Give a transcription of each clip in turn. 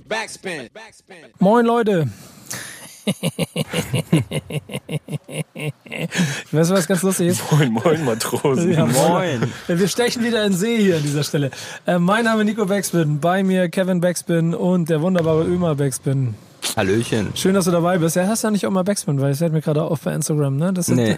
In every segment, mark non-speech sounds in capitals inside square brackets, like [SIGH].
Backspin. Moin Leute. weißt du, was ganz lustig ist? Moin, moin, Matrosen. Ja, moin. Wir stechen wieder in See hier an dieser Stelle. Äh, mein Name ist Nico Backspin, bei mir Kevin Backspin und der wunderbare Ömer Backspin. Hallöchen. Schön, dass du dabei bist. Ja, hast ja nicht auch mal Backspin, weil es fällt mir gerade auf bei Instagram, ne? Das ist, Nee.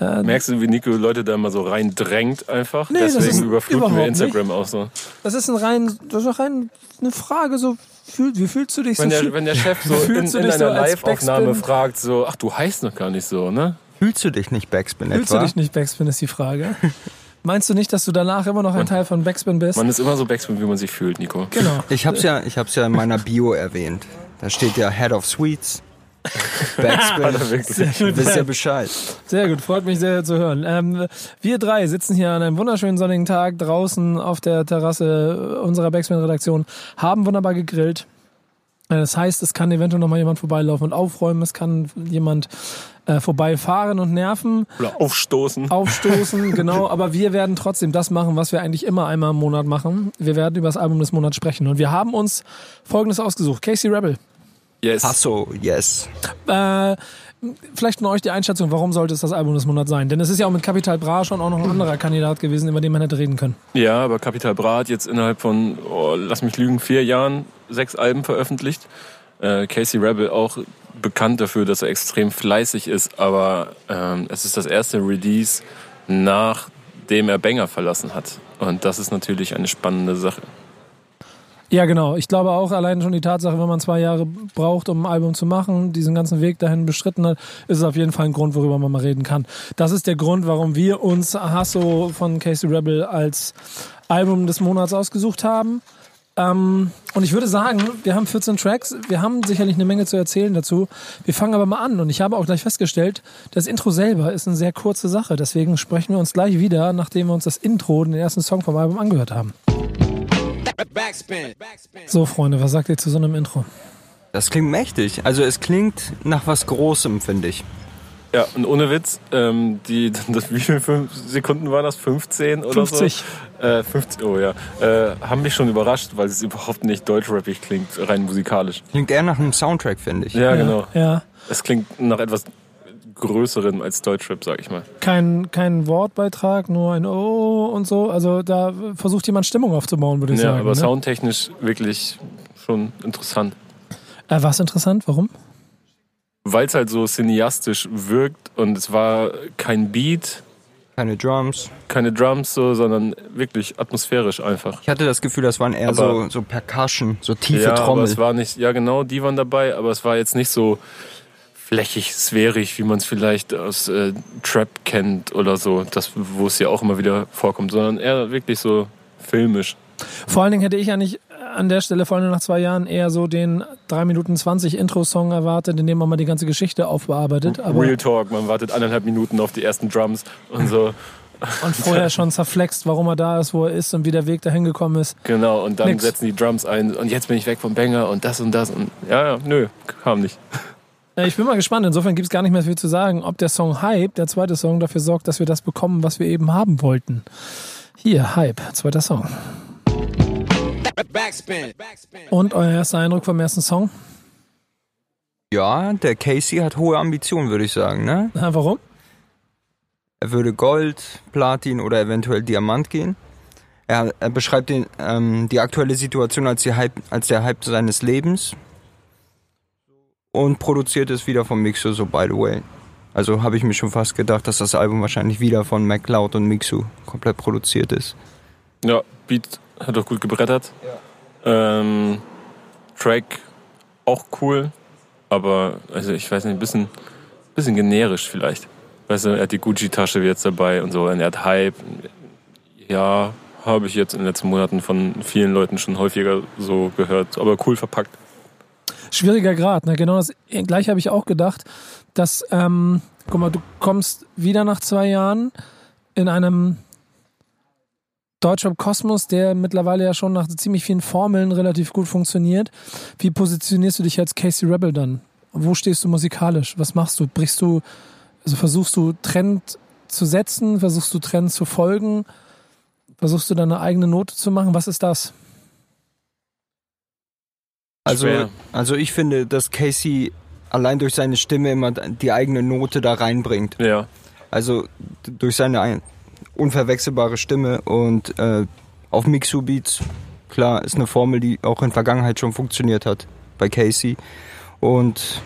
äh, Merkst du, wie Nico Leute da immer so reindrängt einfach? Nee, das ist Deswegen überfluten wir Instagram auch so. das ist ein rein, das ist rein eine Frage, so, fühl, wie fühlst du dich Wenn so? der, wenn der Chef [LAUGHS] so in, in so einer als Live-Aufnahme fragt, so, ach, du heißt noch gar nicht so, ne? Fühlst du dich nicht Backspin Fühlst etwa? du dich nicht Backspin, ist die Frage. [LAUGHS] Meinst du nicht, dass du danach immer noch ein Teil von Backspin bist? Man ist immer so Backspin, wie man sich fühlt, Nico. genau. Ich hab's ja, ich hab's ja in meiner Bio erwähnt. Da steht ja Head of Sweets. [LAUGHS] Backspin. Wirklich. Du wisst ja Bescheid. Sehr gut, freut mich sehr zu hören. Ähm, wir drei sitzen hier an einem wunderschönen sonnigen Tag draußen auf der Terrasse unserer Backspin-Redaktion, haben wunderbar gegrillt. Äh, Das heißt, es kann eventuell noch mal jemand vorbeilaufen und aufräumen, es kann jemand äh, vorbeifahren und nerven, Oder aufstoßen. aufstoßen, [LAUGHS] genau. Aber wir werden trotzdem das machen, was wir eigentlich immer einmal im Monat machen. Wir werden über das Album des Monats sprechen. Und wir haben uns Folgendes ausgesucht. Casey Rebel. Yes. Hasso, yes. Äh, vielleicht von euch die Einschätzung, warum sollte es das Album des Monats sein? Denn es ist ja auch mit Capital Bra schon auch noch ein anderer Kandidat gewesen, über den man hätte reden können. Ja, aber Capital Bra hat jetzt innerhalb von, oh, lass mich lügen, vier Jahren sechs Alben veröffentlicht. Äh, Casey Rebel auch bekannt dafür, dass er extrem fleißig ist, aber ähm, es ist das erste Release, nachdem er Banger verlassen hat. Und das ist natürlich eine spannende Sache. Ja, genau. Ich glaube auch allein schon die Tatsache, wenn man zwei Jahre braucht, um ein Album zu machen, diesen ganzen Weg dahin bestritten hat, ist es auf jeden Fall ein Grund, worüber man mal reden kann. Das ist der Grund, warum wir uns Hasso von Casey Rebel als Album des Monats ausgesucht haben. Ähm, und ich würde sagen, wir haben 14 Tracks, wir haben sicherlich eine Menge zu erzählen dazu. Wir fangen aber mal an und ich habe auch gleich festgestellt, das Intro selber ist eine sehr kurze Sache. Deswegen sprechen wir uns gleich wieder, nachdem wir uns das Intro, den ersten Song vom Album angehört haben. Backspin. Backspin. So, Freunde, was sagt ihr zu so einem Intro? Das klingt mächtig. Also es klingt nach was Großem, finde ich. Ja, und ohne Witz, ähm, die, [LAUGHS] das, wie viele Sekunden waren das? 15 oder 50. so? Äh, 50, oh ja. Äh, haben mich schon überrascht, weil es überhaupt nicht deutschrappig klingt, rein musikalisch. Klingt eher nach einem Soundtrack, finde ich. Ja, genau. Ja. Es klingt nach etwas Größerem als Deutschrap, sag ich mal. Kein, kein Wortbeitrag, nur ein Oh und so. Also da versucht jemand Stimmung aufzubauen, würde ich Ja, sagen. aber ne? soundtechnisch wirklich schon interessant. Äh, was interessant, warum? Weil es halt so cineastisch wirkt und es war kein Beat, Keine Drums. keine Drums so, sondern wirklich atmosphärisch einfach. Ich hatte das Gefühl, das waren eher Aber- so, so Percussion, so tiefe ja, aber Trommel. es war nicht, ja genau, die waren dabei, aber es war jetzt nicht so flächig, sphärig, wie man es vielleicht aus äh, Trap kennt oder so, das, wo es ja auch immer wieder vorkommt, sondern eher wirklich so filmisch. Vor allen Dingen hätte ich eigentlich an der Stelle, vor allem nach zwei Jahren, eher so den 3 Minuten 20 Intro-Song erwartet, in dem man mal die ganze Geschichte aufbearbeitet. Aber Real Talk, man wartet eineinhalb Minuten auf die ersten Drums und so. [LAUGHS] und vorher schon zerflext, warum er da ist, wo er ist und wie der Weg dahin gekommen ist. Genau, und dann Nix. setzen die Drums ein und jetzt bin ich weg vom Banger und das und das und ja, ja, nö, kam nicht. Äh, Ich bin mal gespannt. Insofern gibt es gar nicht mehr viel zu sagen, ob der Song Hype, der zweite Song, dafür sorgt, dass wir das bekommen, was wir eben haben wollten. Hier, Hype, zweiter Song. Backspin. Und euer erster Eindruck vom ersten Song? Ja, der Casey hat hohe Ambitionen, würde ich sagen. Ne? Na, warum? Er würde Gold, Platin oder eventuell Diamant gehen. Er, er beschreibt den, ähm, die aktuelle Situation als, Hype, als der Hype seines Lebens und produziert es wieder von Mixu, so by the way. Also habe ich mir schon fast gedacht, dass das Album wahrscheinlich wieder von MacLeod und Mixu komplett produziert ist. Ja, Beat hat doch gut gebrettert. Ähm, Track auch cool, aber also ich weiß nicht, ein bisschen, bisschen generisch vielleicht. Weißt du, er hat die Gucci-Tasche jetzt dabei und so, und er hat Hype. Ja, habe ich jetzt in den letzten Monaten von vielen Leuten schon häufiger so gehört, aber cool verpackt. Schwieriger Grad, ne? Genau das gleiche habe ich auch gedacht, dass, ähm, guck mal, du kommst wieder nach zwei Jahren in einem Deutschrap-Kosmos, der mittlerweile ja schon nach ziemlich vielen Formeln relativ gut funktioniert. Wie positionierst du dich als Casey Rebel dann? Wo stehst du musikalisch? Was machst du? Brichst du, also versuchst du Trend zu setzen? Versuchst du Trend zu folgen? Versuchst du deine eigene Note zu machen? Was ist das? Also, Schwer. also ich finde, dass Casey allein durch seine Stimme immer die eigene Note da reinbringt. Ja. Also durch seine ein unverwechselbare Stimme und äh, auf Mixu Beats, klar, ist eine Formel, die auch in Vergangenheit schon funktioniert hat bei Casey. Und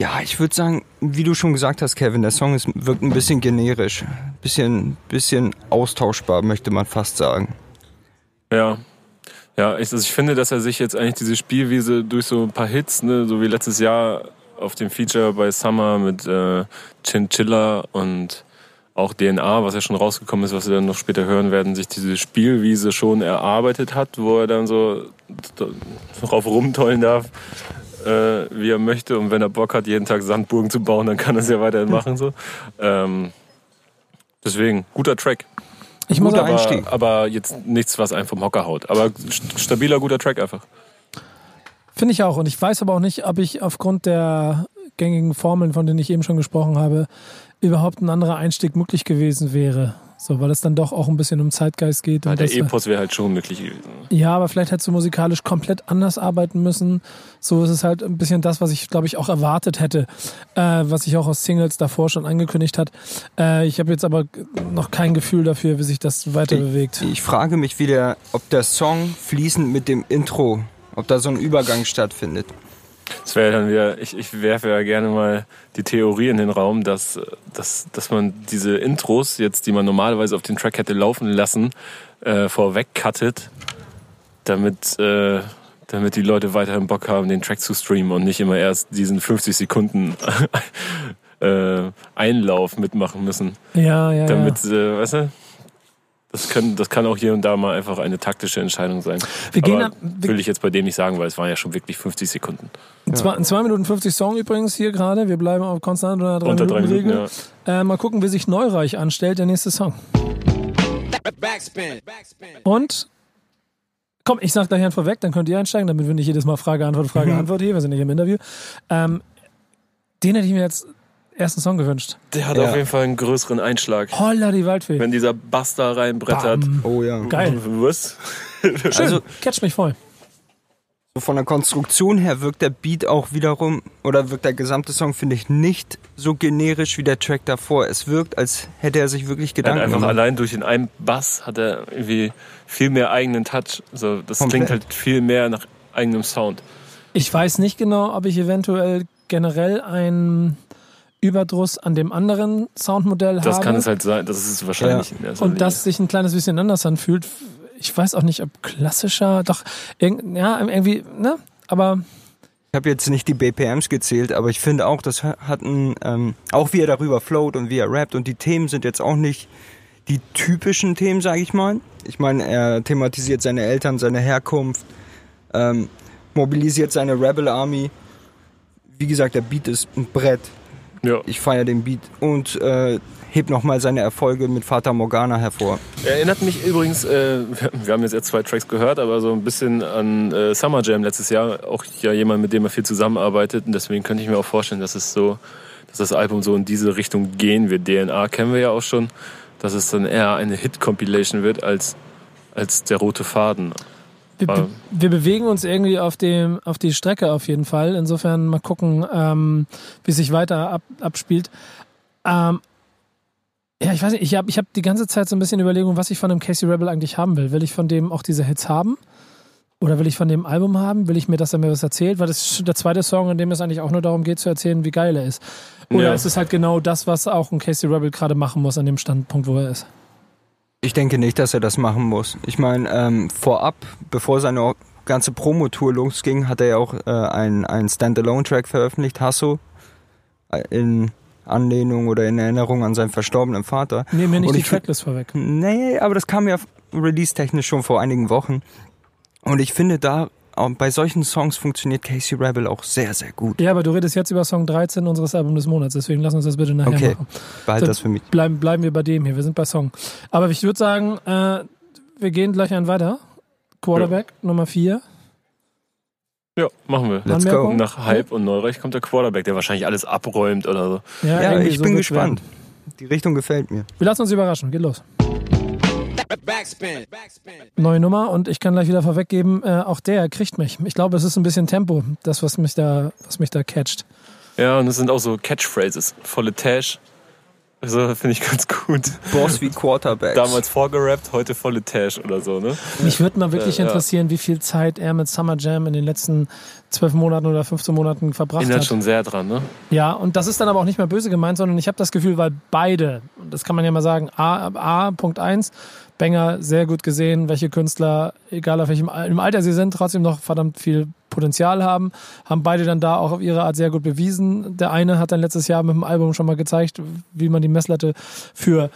ja, ich würde sagen, wie du schon gesagt hast, Kevin, der Song ist, wirkt ein bisschen generisch, bisschen, bisschen austauschbar, möchte man fast sagen. Ja. Ja, ich, also ich finde, dass er sich jetzt eigentlich diese Spielwiese durch so ein paar Hits, ne, so wie letztes Jahr auf dem Feature bei Summer mit äh, Chinchilla und auch DNA, was ja schon rausgekommen ist, was wir dann noch später hören werden, sich diese Spielwiese schon erarbeitet hat, wo er dann so drauf rumtollen darf, äh, wie er möchte. Und wenn er Bock hat, jeden Tag Sandburgen zu bauen, dann kann er es ja weiterhin machen. So. Ähm, deswegen, guter Track. Ich muss auch, Einstieg. Aber, aber jetzt nichts, was einen vom Hocker haut. Aber st- stabiler, guter Track einfach. Finde ich auch. Und ich weiß aber auch nicht, ob ich aufgrund der gängigen Formeln, von denen ich eben schon gesprochen habe, überhaupt ein anderer Einstieg möglich gewesen wäre. So, weil es dann doch auch ein bisschen um Zeitgeist geht. Weil Und der das, Epos wäre halt schon möglich gewesen. ja, aber vielleicht hättest du musikalisch komplett anders arbeiten müssen. So ist es halt ein bisschen das, was ich, glaube ich, auch erwartet hätte, äh, was ich auch aus Singles davor schon angekündigt hat. Äh, ich habe jetzt aber noch kein Gefühl dafür, wie sich das weiter bewegt. Ich frage mich wieder, ob der Song fließend mit dem Intro, ob da so ein Übergang stattfindet. Das wäre dann wieder, ich, ich werfe ja gerne mal die Theorie in den Raum, dass, dass, dass man diese Intros jetzt, die man normalerweise auf den Track hätte laufen lassen, äh, vorweg cuttet, damit, äh, damit die Leute weiterhin Bock haben, den Track zu streamen und nicht immer erst diesen 50 Sekunden [LAUGHS] äh, Einlauf mitmachen müssen. Ja, ja, Damit, ja. äh, weißt du, das, können, das kann auch hier und da mal einfach eine taktische Entscheidung sein. Wir gehen Aber ab- wir- will ich jetzt bei dem nicht sagen, weil es waren ja schon wirklich 50 Sekunden. Ein zwei, 2 Minuten 50 Song übrigens hier gerade. Wir bleiben auf konstant unter 3 Unter drei Minuten Minuten, Regel. ja. Äh, mal gucken, wie sich Neureich anstellt, der nächste Song. Backspin. Backspin. Und komm, ich sag gleich einen vorweg, dann könnt ihr einsteigen, damit wir nicht jedes Mal Frage, Antwort, Frage, Mhm. Antwort hier, wir sind nicht im Interview. Ähm, den hätte ich mir jetzt ersten Song gewünscht. Der hat Ja. auf jeden Fall einen größeren Einschlag. Holla die Waldfee. Wenn dieser Bass da reinbrettert. Bam. Oh ja. Geil. Was? Schön. Also- Catch mich voll. Von der Konstruktion her wirkt der Beat auch wiederum, oder wirkt der gesamte Song, finde ich, nicht so generisch wie der Track davor. Es wirkt, als hätte er sich wirklich Er Gedanken einfach gemacht. allein durch den einen Bass hat er irgendwie viel mehr eigenen Touch. So, das Komplett. klingt halt viel mehr nach eigenem Sound. Ich weiß nicht genau, ob ich eventuell generell einen Überdruss an dem anderen Soundmodell Das habe. kann es halt sein. Das ist es wahrscheinlich in erster und Linie. das sich ein kleines bisschen anders anfühlt. Ich weiß auch nicht, ob klassischer, doch, irgend, ja, irgendwie, ne? Aber Ich habe jetzt nicht die BPMs gezählt, aber ich finde auch, das hat ein, ähm, auch wie er darüber float und wie er rappt und die Themen sind jetzt auch nicht die typischen Themen, sage ich mal. Ich meine, er thematisiert seine Eltern, seine Herkunft, ähm, mobilisiert seine Rebel Army. Wie gesagt, der Beat ist ein Brett. Ja. Ich feiere den Beat und äh, hebt nochmal seine Erfolge mit Fata Morgana hervor. Erinnert mich übrigens, äh, wir- [LAUGHS] wir haben jetzt erst zwei Tracks gehört, aber so ein bisschen an äh, Summer Jam letztes Jahr. Auch ja jemand, mit dem er viel zusammenarbeitet. Und deswegen könnte ich mir auch vorstellen, dass es so, dass das Album so in diese Richtung gehen wird. DNA kennen wir ja auch schon, dass es dann eher eine Hit-Compilation wird als, als der rote Faden. Wir, be wir bewegen uns irgendwie auf, dem, auf die Strecke auf jeden Fall. Insofern mal gucken, ähm, wie sich weiter ab, abspielt. Ähm, ja, ich weiß nicht, ich habe ich hab die ganze Zeit so ein bisschen Überlegung, was ich von dem Casey Rebel eigentlich haben will. Will ich von dem auch diese Hits haben? Oder will ich von dem Album haben? Will ich mir, dass er mir was erzählt? Weil das ist der zweite Song, in dem es eigentlich auch nur darum geht zu erzählen, wie geil er ist. Oder Ja. ist es halt genau das, was auch ein Casey Rebel gerade machen muss an dem Standpunkt, wo er ist? Ich denke nicht, dass er das machen muss. Ich meine, ähm, vorab, bevor seine ganze Promotour losging, hat er ja auch äh, einen, einen Standalone-Track veröffentlicht, Hasso, äh, in Anlehnung oder in Erinnerung an seinen verstorbenen Vater. Nehmen mir nicht Und die Tracklist vorweg. Nee, aber das kam ja release-technisch schon vor einigen Wochen. Und ich finde, da bei solchen Songs funktioniert Casey Rebel auch sehr, sehr gut. Ja, aber du redest jetzt über Song 13 unseres Albums des Monats, deswegen lass uns das bitte nachher Okay. machen. Behalt So, das für mich. Bleiben, bleiben wir bei dem hier, wir sind bei Song. Aber ich würde sagen, äh, wir gehen gleich einen weiter. Quarterback Nummer 4. Ja, machen wir. Let's Anmerkung? go. Nach Hype und Neureich kommt der Quarterback, der wahrscheinlich alles abräumt oder so. Ja, irgendwie ich so bin gespannt. werden. Die Richtung gefällt mir. Wir lassen uns überraschen, geht los. Backspin. Backspin. Neue Nummer und ich kann gleich wieder vorweggeben, äh, auch der kriegt mich. Ich glaube, es ist ein bisschen Tempo, das, was mich da, was mich da catcht. Ja, und es sind auch so Catchphrases. Volle Tash. Also finde ich ganz gut. Boss wie Quarterbacks. Damals vorgerappt, heute volle Tash oder so, ne? Mich würde mal wirklich Äh, ja. interessieren, wie viel Zeit er mit Summer Jam in den letzten zwölf Monaten oder 15 Monaten verbracht Erinnert hat. schon sehr dran, ne? Ja, und das ist dann aber auch nicht mehr böse gemeint, sondern ich habe das Gefühl, weil beide, und das kann man ja mal sagen, A, A Punkt eins, Banger sehr gut gesehen, welche Künstler, egal auf welchem Alter sie sind, trotzdem noch verdammt viel Potenzial haben, haben beide dann da auch auf ihre Art sehr gut bewiesen. Der eine hat dann letztes Jahr mit dem Album schon mal gezeigt, wie man die Messlatte für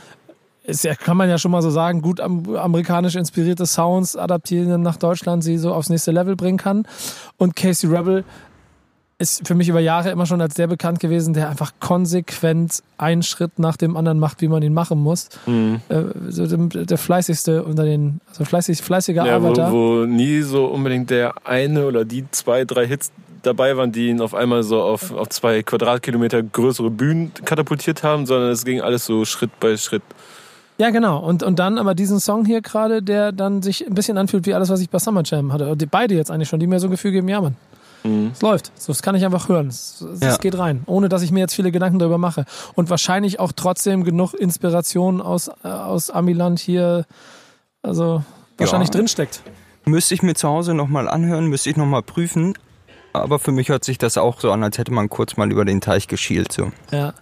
ist ja, kann man ja schon mal so sagen, gut am, amerikanisch inspirierte Sounds adaptieren nach Deutschland, sie so aufs nächste Level bringen kann. Und Casey Rebel ist für mich über Jahre immer schon als der bekannt gewesen, der einfach konsequent einen Schritt nach dem anderen macht, wie man ihn machen muss. Mhm. Äh, so der, der fleißigste unter den, also fleißig, fleißiger Ja, wo, Arbeiter. wo nie so unbedingt der eine oder die zwei, drei Hits dabei waren, die ihn auf einmal so auf, auf zwei Quadratkilometer größere Bühnen katapultiert haben, sondern es ging alles so Schritt bei Schritt. Ja, genau. Und, und dann aber diesen Song hier gerade, der dann sich ein bisschen anfühlt wie alles, was ich bei Summer Jam hatte. Beide jetzt eigentlich schon, die mir so ein Gefühl geben, ja, Mann. Mhm. Es läuft. So, das kann ich einfach hören. Es, es Ja. geht rein. Ohne, dass ich mir jetzt viele Gedanken darüber mache. Und wahrscheinlich auch trotzdem genug Inspiration aus, äh, aus Amiland hier, also wahrscheinlich Ja. drinsteckt. Müsste ich mir zu Hause nochmal anhören, müsste ich nochmal prüfen. Aber für mich hört sich das auch so an, als hätte man kurz mal über den Teich geschielt. So. Ja.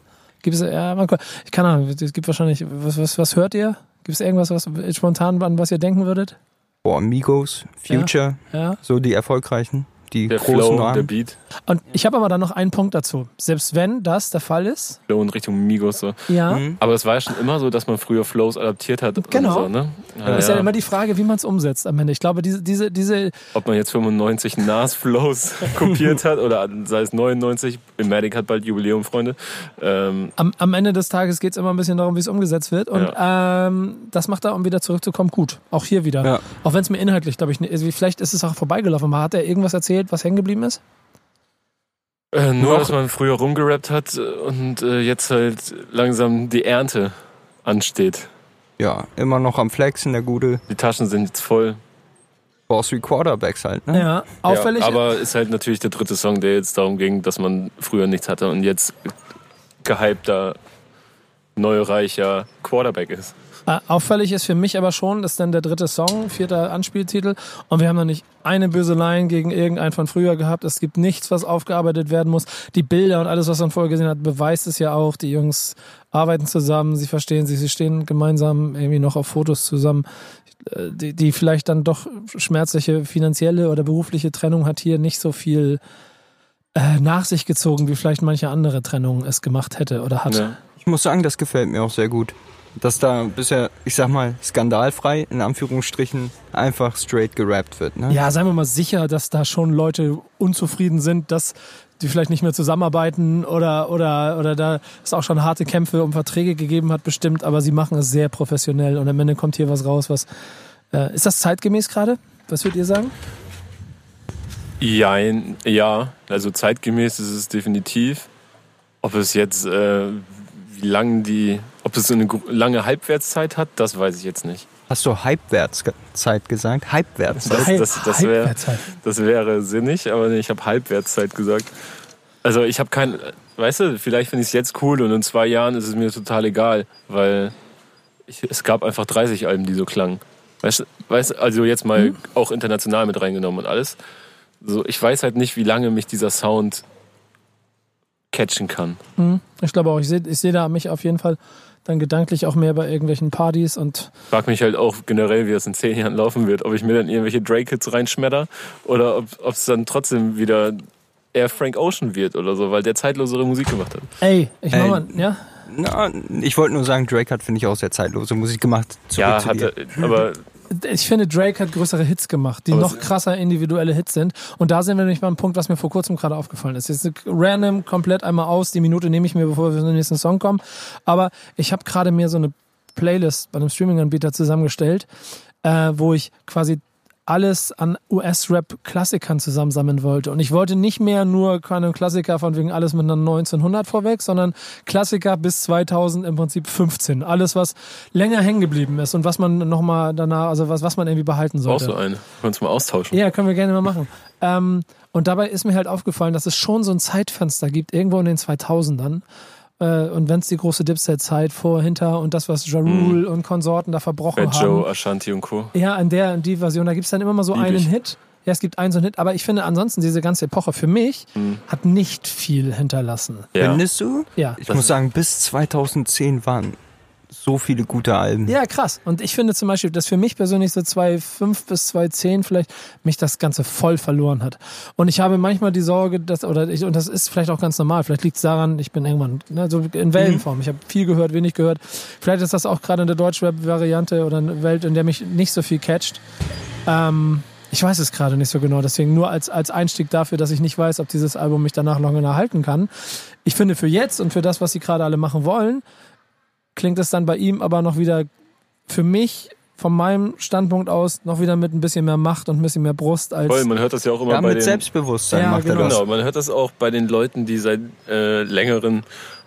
Gibt es, ja, man, ich keine Ahnung, es gibt wahrscheinlich, was, was, was hört ihr? Gibt es irgendwas, was spontan an was ihr denken würdet? Boah, Migos, Future, Ja. so die erfolgreichen, die Der großen Flow, der. Beat, Und ich habe aber dann noch einen Punkt dazu. Selbst wenn das der Fall ist, Flow in Richtung Migos so. ja, Mhm. Aber es war ja schon immer so, dass man früher Flows adaptiert hat. Genau. So, ne? ja, ist ja ja. immer die Frage, wie man es umsetzt am Ende. Ich glaube, diese, diese, diese, Ob man jetzt 95 Nas-Flows [LAUGHS] kopiert hat oder sei es 99. Imatic hat bald Jubiläum, Freunde. Ähm, am, am Ende des Tages geht es immer ein bisschen darum, wie es umgesetzt wird. Und ähm, das macht er, um wieder zurückzukommen, gut. Auch hier wieder. Ja. Auch wenn es mir inhaltlich, glaube ich, nicht- also vielleicht ist es auch vorbeigelaufen. Aber hat er irgendwas erzählt, was hängen geblieben ist? äh, nur, Noch- dass man früher rumgerappt hat und äh, jetzt halt langsam die Ernte ansteht. Ja, immer noch am Flexen, der gute Die Taschen sind jetzt voll. Boss wie Quarterbacks halt. Ne? Ja, auffällig. Ja, aber ist halt natürlich der dritte Song, der jetzt darum ging, dass man früher nichts hatte und jetzt gehypter, neureicher Quarterback ist. Äh, auffällig ist für mich aber schon, dass dann der dritte Song, vierter Anspieltitel, und wir haben noch nicht eine böse Line gegen irgendeinen von früher gehabt. Es gibt nichts, was aufgearbeitet werden muss. Die Bilder und alles, was man vorher gesehen hat, beweist es ja auch. Die Jungs arbeiten zusammen, sie verstehen sich, sie stehen gemeinsam irgendwie noch auf Fotos zusammen. Äh, Die, die vielleicht dann doch schmerzliche finanzielle oder berufliche Trennung hat hier nicht so viel äh, nach sich gezogen, wie vielleicht manche andere Trennung es gemacht hätte oder hat. Ja. Ich muss sagen, das gefällt mir auch sehr gut. Dass da bisher, ich sag mal, skandalfrei, in Anführungsstrichen, einfach straight gerappt wird. Ne? Ja, seien wir mal sicher, dass da schon Leute unzufrieden sind, dass die vielleicht nicht mehr zusammenarbeiten oder, oder, oder da es auch schon harte Kämpfe um Verträge gegeben hat, bestimmt, aber sie machen es sehr professionell und am Ende kommt hier was raus, was. Äh, ist das zeitgemäß gerade? Was würdet ihr sagen? Ja, ja, also zeitgemäß ist es definitiv. Ob es jetzt, äh, wie lang die, ob es so eine lange Halbwertszeit hat, das weiß ich jetzt nicht. Hast du Halbwertszeit gesagt? Halbwertszeit? Das, das, das, wär, Halbwertszeit. das wäre sinnig, aber nee, ich habe Halbwertszeit gesagt. Also ich habe kein, weißt du, vielleicht finde ich es jetzt cool und in zwei Jahren ist es mir total egal, weil ich, es gab einfach 30 Alben, die so klangen. Weißt, du- also jetzt mal auch international mit reingenommen und alles. So, ich weiß halt nicht, wie lange mich dieser Sound catchen kann. Hm, Ich glaube auch, ich sehe ich seh da mich auf jeden Fall dann gedanklich auch mehr bei irgendwelchen Partys und Frag mich halt auch generell, wie das in zehn Jahren laufen wird. Ob ich mir dann irgendwelche Drake-Hits reinschmetter oder ob es dann trotzdem wieder eher Frank Ocean wird oder so, weil der zeitlosere Musik gemacht hat. ey, ich mach mal, ja? Na, ich wollte nur sagen, Drake hat, finde ich, auch sehr zeitlose Musik gemacht. Zurück ja, zu hat dir. er, aber [LAUGHS] Ich finde, Drake hat größere Hits gemacht, die Aber noch krasser individuelle Hits sind. Und da sind wir nämlich beim Punkt, was mir vor kurzem gerade aufgefallen ist. Jetzt random komplett einmal aus. Die Minute nehme ich mir, bevor wir zum nächsten Song kommen. Aber ich habe gerade mir so eine Playlist bei einem Streaming-Anbieter zusammengestellt, äh, wo ich quasi alles an US-Rap-Klassikern zusammensammeln wollte. Und ich wollte nicht mehr nur keine Klassiker von wegen alles mit einer 1900 vorweg, sondern Klassiker bis 2000 im Prinzip 15. Alles, was länger hängen geblieben ist und was man nochmal danach, also was, was man irgendwie behalten sollte. Brauchst du eine? Können wir uns mal austauschen. Ja, können wir gerne mal machen. Ähm, und dabei ist mir halt aufgefallen, dass es schon so ein Zeitfenster gibt, irgendwo in den 2000ern. Äh, und wenn es die große Dipset-Zeit vor, hinter und das, was Ja Rule und Konsorten da verbrochen Bad haben. Joe, Ashanti und Co. Ja, an der, an die Version, da gibt's dann immer mal so Lieb einen ich. Hit. Ja, es gibt einen so einen Hit, aber ich finde ansonsten diese ganze Epoche für mich hat nicht viel hinterlassen. Ja. Findest du? Ja. Ich muss sagen, bis 2010 waren so viele gute Alben. Ja, krass. Und ich finde zum Beispiel, dass für mich persönlich so 2,5 bis 2,10 vielleicht mich das Ganze voll verloren hat. Und ich habe manchmal die Sorge, dass, oder ich, und das ist vielleicht auch ganz normal, vielleicht liegt es daran, ich bin irgendwann ne, so in Wellenform. Ich habe viel gehört, wenig gehört. Vielleicht ist das auch gerade in der Deutschrap-Variante oder eine Welt, in der mich nicht so viel catcht. Ähm, ich weiß es gerade nicht so genau, deswegen nur als, als Einstieg dafür, dass ich nicht weiß, ob dieses Album mich danach noch erhalten kann. Ich finde für jetzt und für das, was sie gerade alle machen wollen, klingt es dann bei ihm aber noch wieder für mich von meinem Standpunkt aus noch wieder mit ein bisschen mehr Macht und ein bisschen mehr Brust als Voll, man hört das ja auch immer Ja, bei mit den Selbstbewusstsein Ja, macht er genau. das. Genau, man hört das auch bei den Leuten, die seit äh, längeren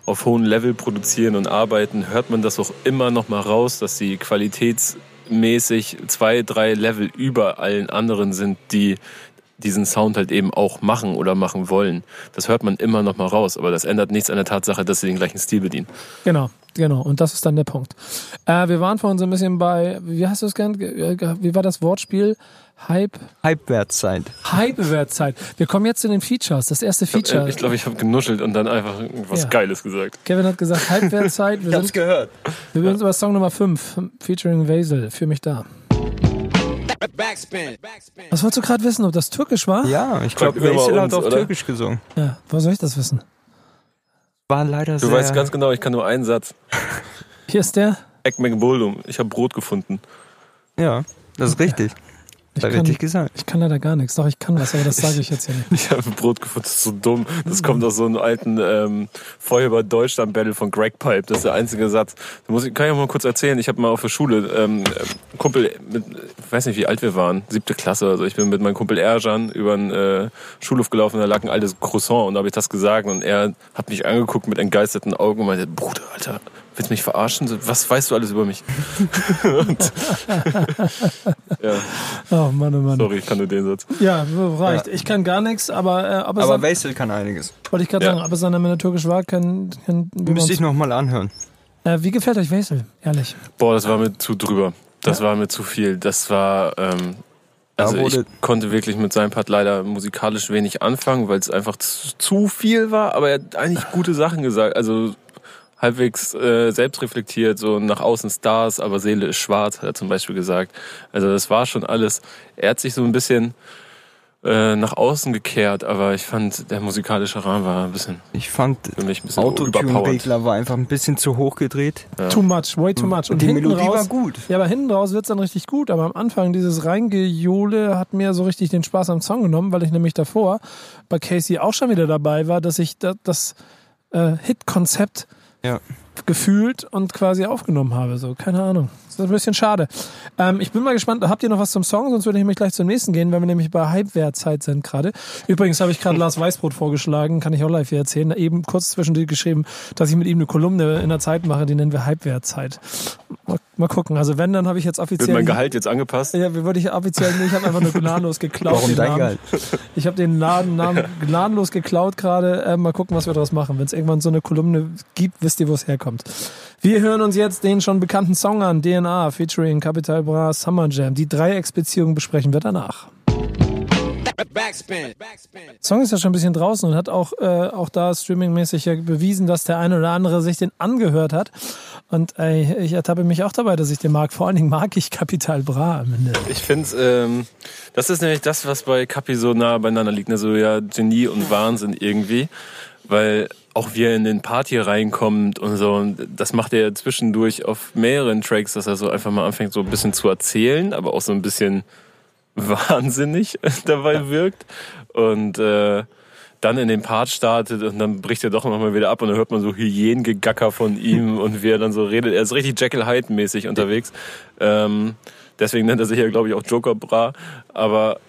auf hohem Level produzieren und arbeiten, hört man das auch immer noch mal raus, dass sie qualitätsmäßig zwei, drei Level über allen anderen sind, die diesen Sound halt eben auch machen oder machen wollen. Das hört man immer noch mal raus, aber das ändert nichts an der Tatsache, dass sie den gleichen Stil bedienen. Genau, genau. Und das ist dann der Punkt. Äh, wir waren vorhin so ein bisschen bei, wie hast du es genannt? Ge- ge- Wie war das Wortspiel? Hype? Halbwertszeit. Hype-Wertzeit. Wir kommen jetzt zu den Features. Das erste Feature. Äh, Ich glaube, ich habe genuschelt und dann einfach was Ja. Geiles gesagt. Kevin hat gesagt, Hype-Wertzeit. [LAUGHS] Wir sind, gehört. wir sind über Song Nummer 5, featuring Vasil. Für mich da. Backspin. Backspin. Was wolltest du gerade wissen, ob das türkisch war? Ja, ich glaube, Wesel hat uns, auf oder? Türkisch gesungen. Ja, woher soll ich das wissen? War leider Du sehr... weißt ganz genau, ich kann nur einen Satz. Hier ist der. Ekmek. Ich habe Brot gefunden. Ja, das ist richtig. Ich Da kann, richtig gesagt. ich kann leider gar nichts. Doch, ich kann was, aber das sage ich jetzt ja nicht. [LAUGHS] Ich habe Brot gefunden, das ist so dumm. Das kommt aus so einem alten ähm, Feuerwehr Deutschland Battle von Greg Pipe. Das ist der einzige Satz. Da muss ich, kann ich auch mal kurz erzählen. Ich habe mal auf der Schule ähm, äh, Kumpel mit, ich weiß nicht wie alt wir waren, siebte Klasse. Also ich bin mit meinem Kumpel Erjan über den äh, Schulhof gelaufen. Da lag ein altes Croissant und da habe ich das gesagt und er hat mich angeguckt mit entgeisterten Augen und meinte, Bruder, Alter, willst mich verarschen? Was weißt du alles über mich? und, [LAUGHS] ja, Oh Mann, oh Mann. sorry, ich kann nur den Satz. Ja, reicht. Ich kann gar nichts, aber, äh, aber, Aber Wesel kann einiges. wollte ich gerade Ja. sagen, aber seine wenn er türkisch war, können wir Müsste ich nochmal anhören. äh, Wie gefällt euch Wesel? Ehrlich. Boah, das war mir zu drüber. Das war mir zu viel. Das war, ähm, also ich konnte wirklich mit seinem Part leider musikalisch wenig anfangen, weil es einfach zu, zu viel war. Aber er hat eigentlich gute Sachen gesagt. Also halbwegs äh, selbstreflektiert, so nach außen Stars, aber Seele ist schwarz, hat er zum Beispiel gesagt. Also das war schon alles. Er hat sich so ein bisschen äh, nach außen gekehrt, aber ich fand, der musikalische Rahmen war ein bisschen, Ich fand, für mich ein bisschen überpowered. Autotune-Regler war einfach ein bisschen zu hoch gedreht. Too much, way too much. Und, die hinten Melodie raus, war gut. Ja, aber hinten raus wird's dann richtig gut. Aber am Anfang dieses Reingejole hat mir so richtig den Spaß am Song genommen, weil ich nämlich davor bei Casey auch schon wieder dabei war, dass ich da, das äh, Hit-Konzept Ja. gefühlt und quasi aufgenommen habe. So, keine Ahnung. Das ist ein bisschen schade. Ähm, ich bin mal gespannt, habt ihr noch was zum Song? Sonst würde ich nämlich gleich zum nächsten gehen, weil wir nämlich bei Hype-Wertzeit sind gerade. Übrigens habe ich gerade Lars Weißbrot vorgeschlagen, kann ich auch live hier erzählen. Eben kurz zwischendurch geschrieben, dass ich mit ihm eine Kolumne in der Zeit mache, die nennen wir Hype-Wertzeit. Mal, mal gucken. Also wenn, dann habe ich jetzt Wird offiziell... mein Gehalt jetzt angepasst? Ja, wie würde ich offiziell nicht. Ich habe einfach nur gnadenlos geklaut. Warum dein Namen. Gehalt? Ich habe den Namen, Namen gnadenlos geklaut gerade. Äh, mal gucken, was wir daraus machen. Wenn es irgendwann so eine Kolumne gibt, wisst ihr, wo es herkommt. Wir hören uns jetzt den schon bekannten Song an, DNA, featuring Capital Bra, Summer Jam. Die Dreiecksbeziehung besprechen wir danach. Backspin. Backspin. Der Song ist ja schon ein bisschen draußen und hat auch, äh, auch da streamingmäßig ja bewiesen, dass der eine oder andere sich den angehört hat. Und ey, ich ertappe mich auch dabei, dass ich den mag. Vor allen Dingen mag ich Capital Bra am Ende. Ich finde, ähm, das ist nämlich das, was bei Kapi so nah beieinander liegt. Ne? So ja Genie und Wahnsinn irgendwie. Weil auch wie er in den Party reinkommt und so. Und das macht er zwischendurch auf mehreren Tracks, dass er so einfach mal anfängt, so ein bisschen zu erzählen, aber auch so ein bisschen [LAUGHS] wahnsinnig [LAUGHS] dabei wirkt. Und äh, dann in den Part startet und dann bricht er doch nochmal wieder ab und dann hört man so Hyänengegacker von ihm [LAUGHS] und wie er dann so redet. Er ist richtig Jekyll Hyde-mäßig unterwegs. Ähm, Deswegen nennt er sich ja, glaube ich, auch Joker Bra. Aber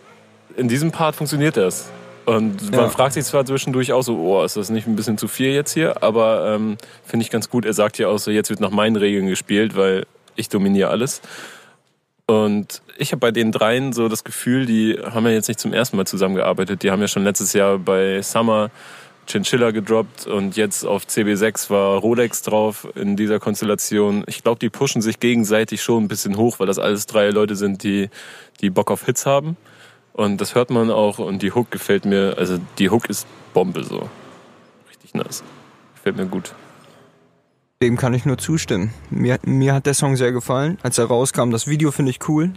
in diesem Part funktioniert das. Und man Ja. fragt sich zwar zwischendurch auch so, oh, ist das nicht ein bisschen zu viel jetzt hier? Aber ähm, finde ich ganz gut. Er sagt ja auch so, jetzt wird nach meinen Regeln gespielt, weil ich dominiere alles. Und ich habe bei den dreien so das Gefühl, die haben ja jetzt nicht zum ersten Mal zusammengearbeitet. Die haben ja schon letztes Jahr bei Summer Chinchilla gedroppt und jetzt auf CB6 war Rolex drauf in dieser Konstellation. Ich glaube, die pushen sich gegenseitig schon ein bisschen hoch, weil das alles drei Leute sind, die, die Bock auf Hits haben. Und das hört man auch und die Hook gefällt mir, also die Hook ist Bombe so. Richtig nice. Gefällt mir gut. Dem kann ich nur zustimmen. Mir, mir hat der Song sehr gefallen. Als er rauskam, das Video finde ich cool.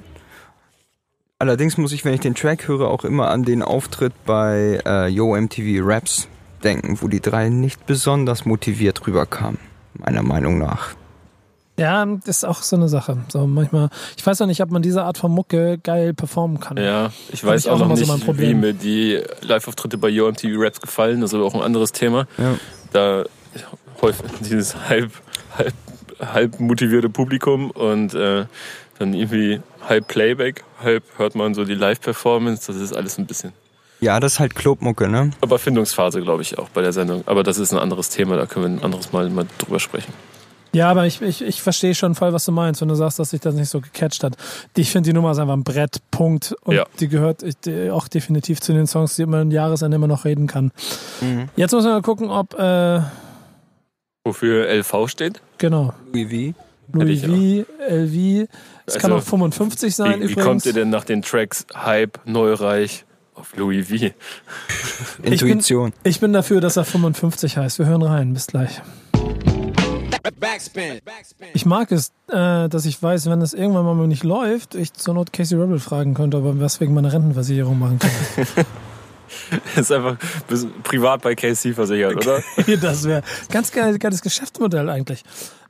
Allerdings muss ich, wenn ich den Track höre, auch immer an den Auftritt bei äh, Yo MTV Raps denken, wo die drei nicht besonders motiviert rüberkamen. Meiner Meinung nach. Ja, das ist auch so eine Sache. So manchmal, ich weiß auch nicht, ob man diese Art von Mucke geil performen kann. Ja, ich weiß ich auch auch noch immer so nicht, mein wie mir die Live-Auftritte bei Yo MTV Raps gefallen. Das ist aber auch ein anderes Thema. Ja. Da häufig [LAUGHS] dieses halb, halb, halb motivierte Publikum und äh, dann irgendwie halb Playback, halb hört man so die Live-Performance. Das ist alles ein bisschen. Ja, das ist halt Clubmucke, ne? Aber Findungsphase, glaube ich, auch bei der Sendung. Aber das ist ein anderes Thema, da können wir ein anderes Mal, mal drüber sprechen. Ja, aber ich, ich, ich verstehe schon voll, was du meinst, wenn du sagst, dass sich das nicht so gecatcht hat. Ich finde, die Nummer ist einfach ein Brett, Punkt. Und Ja. die gehört ich- auch definitiv zu den Songs, die man am Jahresende immer noch reden kann. Jetzt müssen wir mal gucken, ob, äh, Wofür LV steht? genau, Louis V. Louis V, LV, es kann Also, auch 55 sein Wie, wie übrigens. kommt ihr denn nach den Tracks Hype, Neureich auf Louis V? Intuition. Ich bin dafür, dass er 55 heißt. Wir hören rein, bis gleich. Backspin. Backspin. Ich mag es, äh, dass ich weiß, wenn es irgendwann mal nicht läuft, ich zur Not Casey Rebel fragen könnte, ob er was wegen meiner Rentenversicherung machen könnte. [LAUGHS] ist einfach privat bei KC versichert, oder? [LAUGHS] das wäre ganz geil, geiles Geschäftsmodell eigentlich.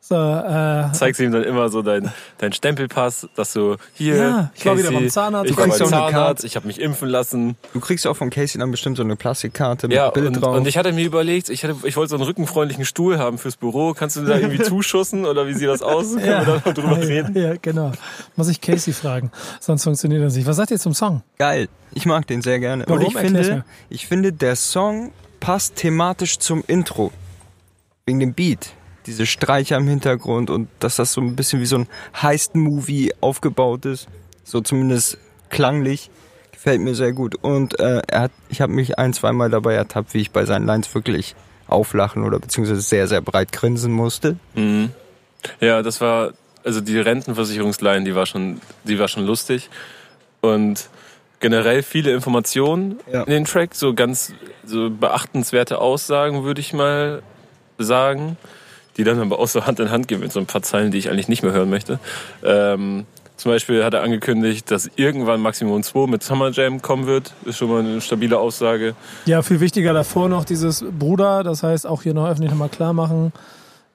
So, äh, Zeigst ihm dann immer so deinen dein Stempelpass, dass du hier, Ja, ich war wieder beim Zahnarzt. ich Du war kriegst beim auch eine Zahnarzt, Karte. ich habe mich impfen lassen. Du kriegst auch von Casey dann bestimmt so eine Plastikkarte mit Ja, Bild und, drauf. und ich hatte mir überlegt, ich, hatte, ich wollte so einen rückenfreundlichen Stuhl haben fürs Büro. Kannst du da irgendwie [LAUGHS] zuschussen oder wie sieht das aus? Können wir da drüber reden? Ja, genau. Muss ich Casey fragen, sonst funktioniert das nicht. Was sagt ihr zum Song? Geil. Ich mag den sehr gerne. Warum? Und ich Erklär's finde, mir. ich finde, der Song passt thematisch zum Intro. Wegen dem Beat. Diese Streicher im Hintergrund und dass das so ein bisschen wie so ein Heist-Movie aufgebaut ist. So zumindest klanglich. Gefällt mir sehr gut. Und äh, er hat, ich habe mich ein, zweimal dabei ertappt, wie ich bei seinen Lines wirklich auflachen oder beziehungsweise sehr, sehr breit grinsen musste. Mhm. Ja, das war, also die Rentenversicherungsline, die war schon, die war schon lustig. Und generell viele Informationen Ja. in den Track, so ganz so beachtenswerte Aussagen, würde ich mal sagen, die dann aber auch so Hand in Hand gehen mit so ein paar Zeilen, die ich eigentlich nicht mehr hören möchte. Ähm, zum Beispiel hat er angekündigt, dass irgendwann Maximum 2 mit Summer Jam kommen wird. Ist schon mal eine stabile Aussage. Ja, viel wichtiger davor noch dieses Bruder, das heißt auch hier noch öffentlich nochmal klar machen.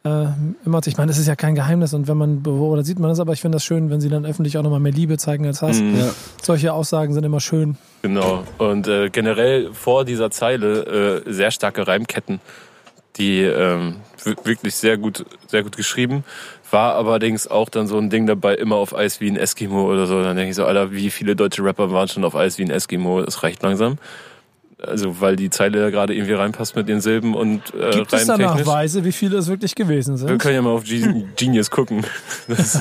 Äh, immer, ich meine, es ist ja kein Geheimnis und wenn man, oder sieht man das, aber ich finde das schön, wenn sie dann öffentlich auch nochmal mehr Liebe zeigen als Hass. Mhm. Ja. Solche Aussagen sind immer schön. Genau. Und äh, generell vor dieser Zeile äh, sehr starke Reimketten, die ähm, wirklich sehr gut, sehr gut geschrieben. War allerdings auch dann so ein Ding dabei, immer auf Eis wie ein Eskimo oder so. Dann denke ich so, Alter, wie viele deutsche Rapper waren schon auf Eis wie ein Eskimo? Das reicht langsam. Also, weil die Zeile da gerade irgendwie reinpasst mit den Silben und äh, Gibt es da. Nachweise, wie viele es wirklich gewesen Wir sind? können ja mal auf Ge- Genius gucken. [LAUGHS] Das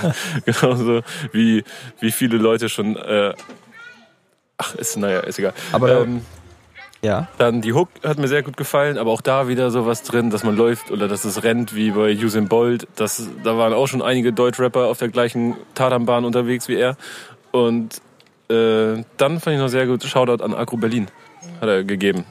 [LAUGHS] genauso wie, wie viele Leute schon. Äh, ach, ist, naja, ist egal. Aber- ähm, Ja. dann die Hook hat mir sehr gut gefallen, aber auch da wieder sowas drin, dass man läuft oder dass es rennt wie bei Usain Bolt. Das, da waren auch schon einige Deutschrapper auf der gleichen Tatanbahn unterwegs wie er. Und äh, dann fand ich noch sehr gut Shoutout an Agro Berlin. Hat er gegeben.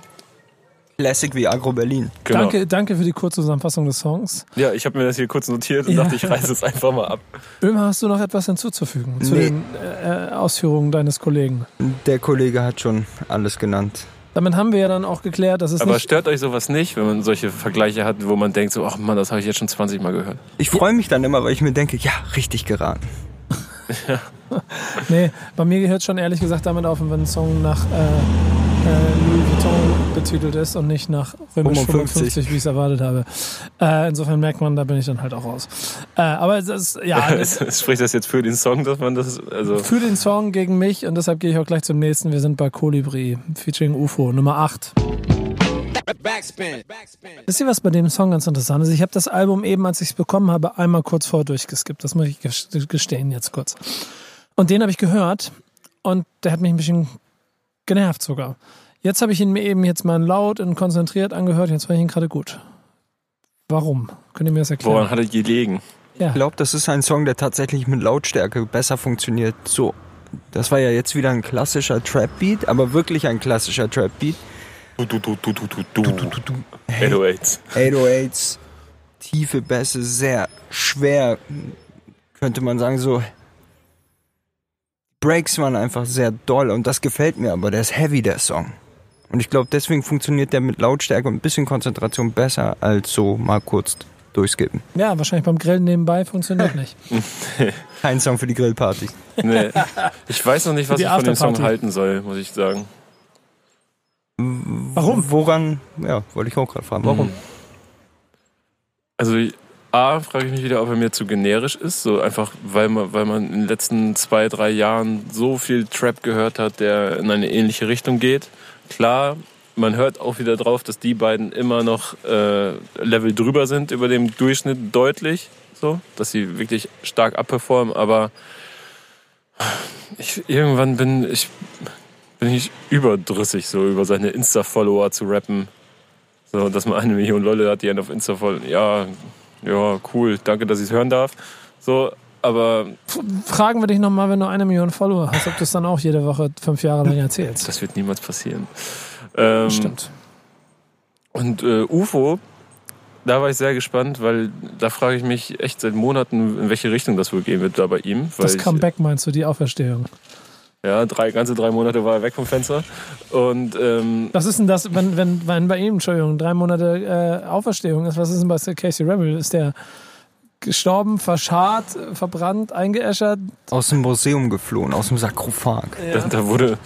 Classic wie Agro Berlin. Genau. Danke, danke für die Kurzzusammenfassung des Songs. Ja, ich habe mir das hier kurz notiert und Ja. dachte, ich reiße es einfach mal ab. Ömer, hast du noch etwas hinzuzufügen zu Nee. den äh, Ausführungen deines Kollegen? Der Kollege hat schon alles genannt. Damit haben wir ja dann auch geklärt, dass es Aber nicht stört euch sowas nicht, wenn man solche Vergleiche hat, wo man denkt, so, ach Mann, das habe ich jetzt schon 20 Mal gehört. Ich freue mich dann immer, weil ich mir denke, ja, richtig geraten. [LAUGHS] Nee, bei mir gehört schon ehrlich gesagt damit auf, wenn ein Song nach äh, Louis Vuitton betitelt ist und nicht nach römisch 55. 55, wie ich es erwartet habe. Äh, insofern merkt man, da bin ich dann halt auch raus. Äh, aber das ist, ja, [LAUGHS] das, Spricht das jetzt für den Song, dass man das, also, für den Song gegen mich und deshalb gehe ich auch gleich zum nächsten. Wir sind bei Colibri, featuring UFO, Nummer 8. Backspin. Backspin. Wisst ihr, was bei dem Song ganz interessant ist? Ich habe das Album eben, als ich es bekommen habe, einmal kurz vor durchgeskippt. Das muss ich ges- gestehen jetzt kurz. Und den habe ich gehört und der hat mich ein bisschen genervt sogar. Jetzt habe ich ihn mir eben jetzt mal laut und konzentriert angehört. Jetzt fand ich ihn gerade gut. Warum? Könnt ihr mir das erklären? woran hat er gelegen? ja. Ich glaube, das ist ein Song, der tatsächlich mit Lautstärke besser funktioniert. So, das war ja jetzt wieder ein klassischer Trap-Beat, aber wirklich ein klassischer Trap-Beat. Du, du, du, du, du, du, du. Hey, 808s. 808s, tiefe Bässe, sehr schwer, könnte man sagen, so. Breaks waren einfach sehr doll und das gefällt mir, aber der ist heavy, der Song. Und ich glaube, deswegen funktioniert der mit Lautstärke und ein bisschen Konzentration besser als so mal kurz durchskippen. ja, wahrscheinlich beim Grillen nebenbei funktioniert [LAUGHS] nicht. Kein Song für die Grillparty. Nee. Ich weiß noch nicht, was ich von dem Song halten soll, muss ich sagen. Warum? Woran, ja, wollte ich auch gerade fragen. Warum? Also A, frage ich mich wieder, ob er mir zu generisch ist. So einfach, weil man, weil man in den letzten zwei, drei Jahren so viel Trap gehört hat, der in eine ähnliche Richtung geht. Klar, man hört auch wieder drauf, dass die beiden immer noch äh, Level drüber sind über dem Durchschnitt deutlich. So, dass sie wirklich stark abperformen, aber ich, irgendwann bin ich, bin ich überdrüssig, so über seine Insta-Follower zu rappen. So, dass man eine Million Leute hat, die einen auf Insta folgen. Ja, ja, cool, danke, dass ich es hören darf. So, aber Fragen wir dich nochmal, wenn du eine Million Follower hast, ob du es dann auch jede Woche fünf Jahre lang erzählst. das wird niemals passieren. Ähm, Stimmt. Und äh, UFO, da war ich sehr gespannt, weil da frage ich mich echt seit Monaten, in welche Richtung das wohl gehen wird da bei ihm. Das ich, Comeback meinst du, die Auferstehung. Ja, drei, ganze drei Monate war er weg vom Fenster. Und ähm, Was ist denn das, wenn, wenn, wenn bei ihm, Entschuldigung, drei Monate äh, Auferstehung ist? Was ist denn bei Casey Rebel? Ist der gestorben, verscharrt, verbrannt, eingeäschert? Aus dem Museum geflohen, aus dem Sarkophag. da, da, wurde,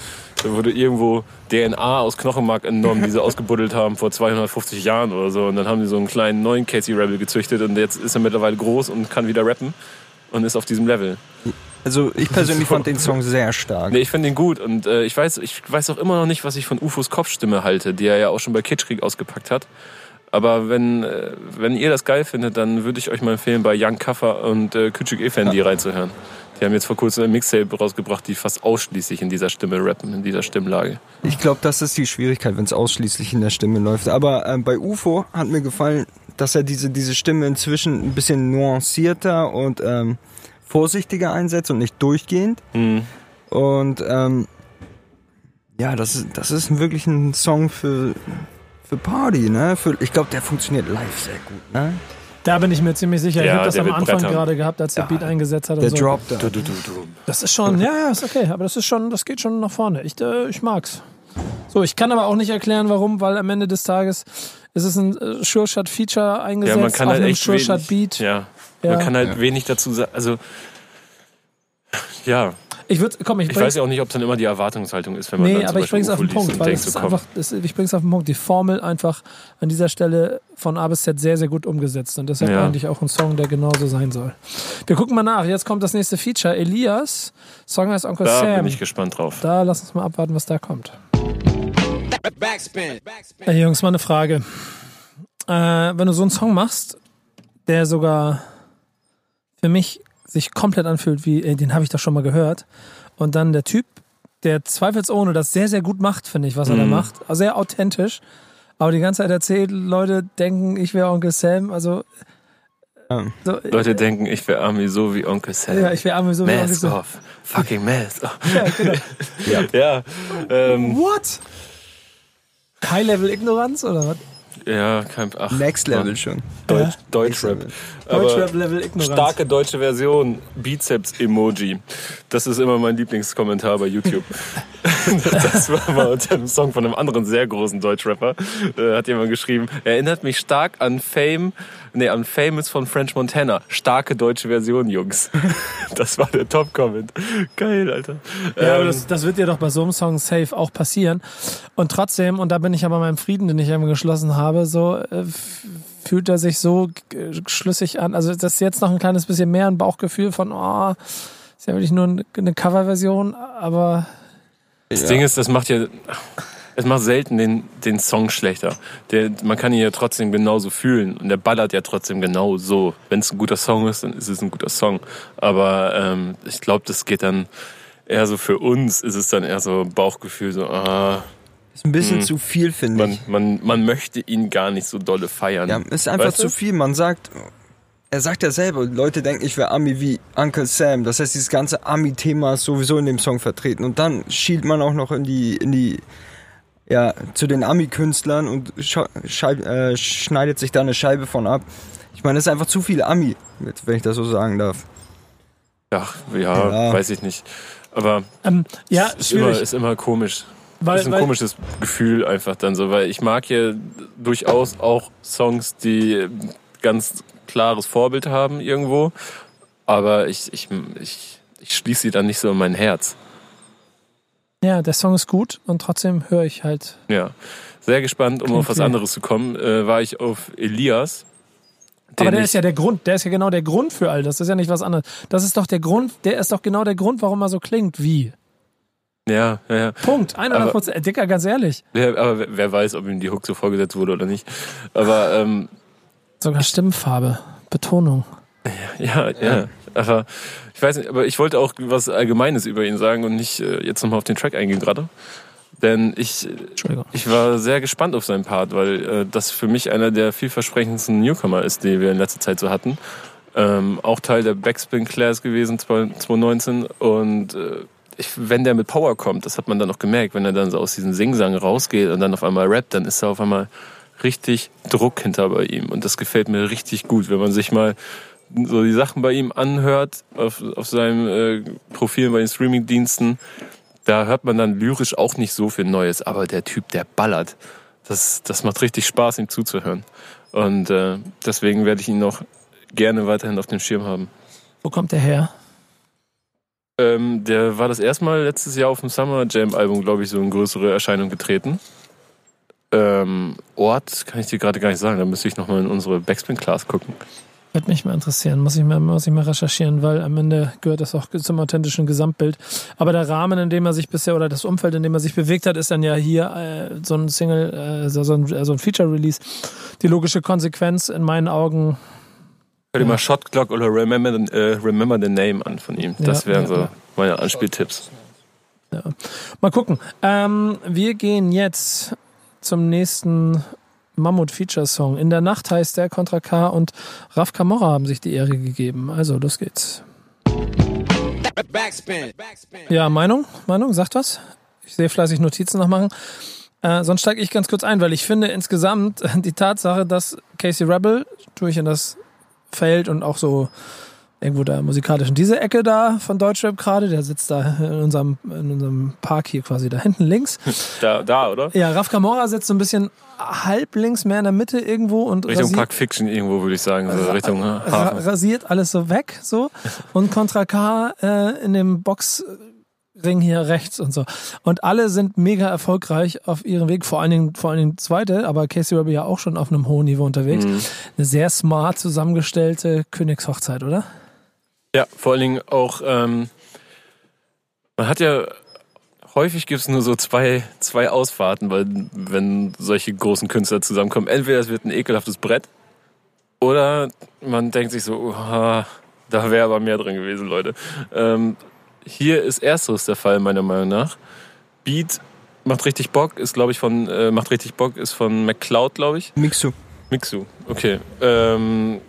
da wurde irgendwo DNA aus Knochenmark entnommen, die sie [LAUGHS] ausgebuddelt haben vor 250 Jahren oder so. Und dann haben sie so einen kleinen neuen Casey Rebel gezüchtet und jetzt ist er mittlerweile groß und kann wieder rappen und ist auf diesem Level. Also ich [LAUGHS] persönlich fand den Song sehr stark. Nee, ich finde ihn gut und äh, ich weiß, ich weiß auch immer noch nicht, was ich von UFOs Kopfstimme halte, die er ja auch schon bei Kitschkrieg ausgepackt hat. Aber wenn, äh, wenn ihr das geil findet, dann würde ich euch mal empfehlen, bei Young Kaffer und äh, Küçük Efendi reinzuhören. Die haben jetzt vor kurzem ein Mixtape rausgebracht, die fast ausschließlich in dieser Stimme rappen, in dieser Stimmlage. Ich glaube, das ist die Schwierigkeit, wenn es ausschließlich in der Stimme läuft. Aber ähm, bei UFO hat mir gefallen, dass er diese, diese Stimme inzwischen ein bisschen nuancierter und ähm, vorsichtiger einsetzt und nicht durchgehend. Mhm. Und ähm, ja, das ist, das ist wirklich ein Song für, für Party, ne? Für, ich glaube, der funktioniert live sehr gut, ne? Da bin ich mir ziemlich sicher. ich Ja, habe das am Anfang brettern. gerade gehabt, als der Ja. Beat eingesetzt hat. Und Der so. Drop da. Du, du, du, du. Das ist schon, ja, ja, ist okay, aber das ist schon, das geht schon nach vorne. Ich, äh, ich mag's. So, ich kann aber auch nicht erklären, warum, weil am Ende des Tages ist es ein äh, Sure Shot Feature eingesetzt Ja, man kann auf halt einem echt Sure Shot wenig, Beat. ja, Ja. man kann halt Ja. wenig dazu sagen. Also, ja, Ich würde, komm, ich, ich weiß ja auch nicht, ob es dann immer die Erwartungshaltung ist, wenn man Nee, dann zum aber ich Beispiel bring's auf den Punkt, weil denkt, es ist so, komm, einfach, das, ich bring's auf den Punkt. Die Formel einfach an dieser Stelle von A bis Z sehr, sehr gut umgesetzt und deshalb Ja. eigentlich auch ein Song, der genauso sein soll. Wir gucken mal nach. Jetzt kommt das nächste Feature. Elias, Song heißt Uncle da Sam. bin ich gespannt drauf. Da lass uns mal abwarten, was da kommt. Backspin. Backspin. Hey Jungs, mal eine Frage. Äh, wenn du so einen Song machst, der sogar für mich sich komplett anfühlt, wie, ey, den habe ich doch schon mal gehört, und dann der Typ, der zweifelsohne das sehr, sehr gut macht, finde ich, was er da Mhm. macht, also sehr authentisch, aber die ganze Zeit erzählt, Leute denken, ich wäre Onkel Sam, also so, Leute denken, ich wäre Army so wie Onkel Sam. ja, ich wäre arme so wie Onkel Mask Sam. off. Fucking Mask off. Ja, genau. [LAUGHS] Ja, ähm, What? High-Level-Ignoranz oder was? Ja, kein, ach, Next Level schon. Deutsch, Ja. Deutschrap. Aber Deutschrap-Level-Ignoranz. starke deutsche Version, Bizeps-Emoji. Das ist immer mein Lieblingskommentar bei YouTube. [LAUGHS] [LAUGHS] Das war mal unter einem Song von einem anderen sehr großen Deutschrapper. Äh, hat jemand geschrieben, erinnert mich stark an Fame, nee, an Famous von French Montana. Starke deutsche Version, Jungs. [LAUGHS] Das war der Top-Comment. Geil, Alter. Ja, aber Ähm, das, das wird ja doch bei so einem Song safe auch passieren. Und trotzdem, und da bin ich aber meinem Frieden, den ich einmal geschlossen habe, so äh, fühlt er sich so schlüssig an. Also das ist jetzt noch ein kleines bisschen mehr ein Bauchgefühl von, oh, ist ja wirklich nur ein- eine Coverversion, aber Das Ding ist, das macht ja, es macht selten den, den Song schlechter. Der, man kann ihn ja trotzdem genauso fühlen und der ballert ja trotzdem genau so. Wenn es ein guter Song ist, dann ist es ein guter Song. Aber ähm, ich glaube, das geht dann eher so für uns, ist es dann eher so Bauchgefühl, so, ah, Ist ein bisschen Mhm. zu viel, finde man, ich. man, man möchte ihn gar nicht so dolle feiern. Ja, ist einfach Weißt du? zu viel. Man sagt, er sagt ja selber, Leute denken, ich wäre Ami wie Uncle Sam. Das heißt, dieses ganze Ami-Thema ist sowieso in dem Song vertreten. Und dann schielt man auch noch in die, in die, ja, zu den Ami-Künstlern und äh, schneidet sich da eine Scheibe von ab. Ich meine, es ist einfach zu viel Ami, wenn ich das so sagen darf. Ach, ja, Ja. weiß ich nicht. Aber ähm, ja, ist, immer, ist immer komisch. Weil, ist ein weil, komisches Gefühl einfach dann so, weil ich mag ja durchaus auch Songs, die ganz klares Vorbild haben irgendwo, aber ich, ich, ich, ich schließe sie dann nicht so in mein Herz. ja, der Song ist gut und trotzdem höre ich halt. Ja, sehr gespannt, um Klingt auf was anderes zu kommen, äh, war ich auf Elias. Aber der ist ja der Grund, der ist ja genau der Grund für all das. Das ist ja nicht was anderes. Das ist doch der Grund, der ist doch genau der Grund, warum er so klingt wie. ja, ja, ja. Punkt. 100 Prozent. Dicker, ganz ehrlich. ja, aber wer- wer weiß, ob ihm die Hook so vorgesetzt wurde oder nicht. Aber ähm, Sogar Stimmfarbe, Betonung. [LAUGHS] Ja, ja. Aber ich weiß nicht, aber ich wollte auch was Allgemeines über ihn sagen und nicht äh, jetzt nochmal auf den Track eingehen gerade. Denn ich, Entschuldigung. ich war sehr gespannt auf seinen Part, weil äh, das für mich einer der vielversprechendsten Newcomer ist, die wir in letzter Zeit so hatten. Ähm, auch Teil der Backspin Class gewesen 2019 und äh, ich, wenn der mit Power kommt, das hat man dann noch gemerkt, wenn er dann so aus diesem Singsang rausgeht und dann auf einmal rappt, dann ist da auf einmal richtig Druck hinter bei ihm und das gefällt mir richtig gut, wenn man sich mal so die Sachen bei ihm anhört auf, auf seinem äh, Profil bei den Streamingdiensten, da hört man dann lyrisch auch nicht so viel Neues, aber der Typ, der ballert. Das, das macht richtig Spaß, ihm zuzuhören. Und äh, deswegen werde ich ihn noch gerne weiterhin auf dem Schirm haben. Wo kommt der her? Ähm, der war das erste Mal letztes Jahr auf dem Summer Jam Album, glaube ich, so in größere Erscheinung getreten. Ähm, Ort kann ich dir gerade gar nicht sagen, da müsste ich nochmal in unsere Backspin Class gucken. Wird mich mal interessieren, muss ich mal, muss ich mal recherchieren, weil am Ende gehört das auch zum authentischen Gesamtbild. Aber der Rahmen, in dem er sich bisher, oder das Umfeld, in dem er sich bewegt hat, ist dann ja hier äh, so ein Single, äh, so, so ein, äh, so ein Feature-Release. Die logische Konsequenz in meinen Augen. Hör dir mal Shot Clock oder Remember, the- äh, Remember the Name an von ihm. Das Ja, wären ja, so ja. meine Anspieltipps. Mal gucken. Ähm, wir gehen jetzt zum nächsten Mammut-Feature-Song. In der Nacht heißt der Contra K und Raf Camorra haben sich die Ehre gegeben. Also, los geht's. Backspin. Backspin. Ja, Meinung? Meinung? Sagt was? Ich sehe fleißig Notizen noch machen. Äh, sonst steige ich ganz kurz ein, weil ich finde insgesamt [LAUGHS] die Tatsache, dass Casey Rebel durch in das Feld und auch so irgendwo da musikalisch in diese Ecke da von Deutschrap gerade, der sitzt da in unserem, in unserem Park hier quasi da hinten links. [LAUGHS] Da, da oder? Ja, Raf Camora sitzt so ein bisschen halb links, mehr in der Mitte irgendwo und Richtung rasiert, Park Fiction irgendwo, würde ich sagen. So Richtung äh, ra Hafen. rasiert alles so weg, so. Und Contra K äh, in dem Boxring hier rechts und so. Und alle sind mega erfolgreich auf ihrem Weg, vor allen Dingen, vor allen Dingen zweite, aber Casey Rebel ja auch schon auf einem hohen Niveau unterwegs. Mhm. Eine sehr smart zusammengestellte Königshochzeit, oder? Ja, vor allen Dingen auch, ähm, man hat ja, häufig gibt es nur so zwei, zwei Ausfahrten, weil wenn solche großen Künstler zusammenkommen, entweder es wird ein ekelhaftes Brett oder man denkt sich so, oha, da wäre aber mehr drin gewesen, Leute. Ähm, hier ist ersteres der Fall, meiner Meinung nach. Beat macht richtig Bock, ist glaube ich von, äh, macht richtig Bock, ist von McCloud, glaube ich. Mixu. Mixu, okay. Ähm,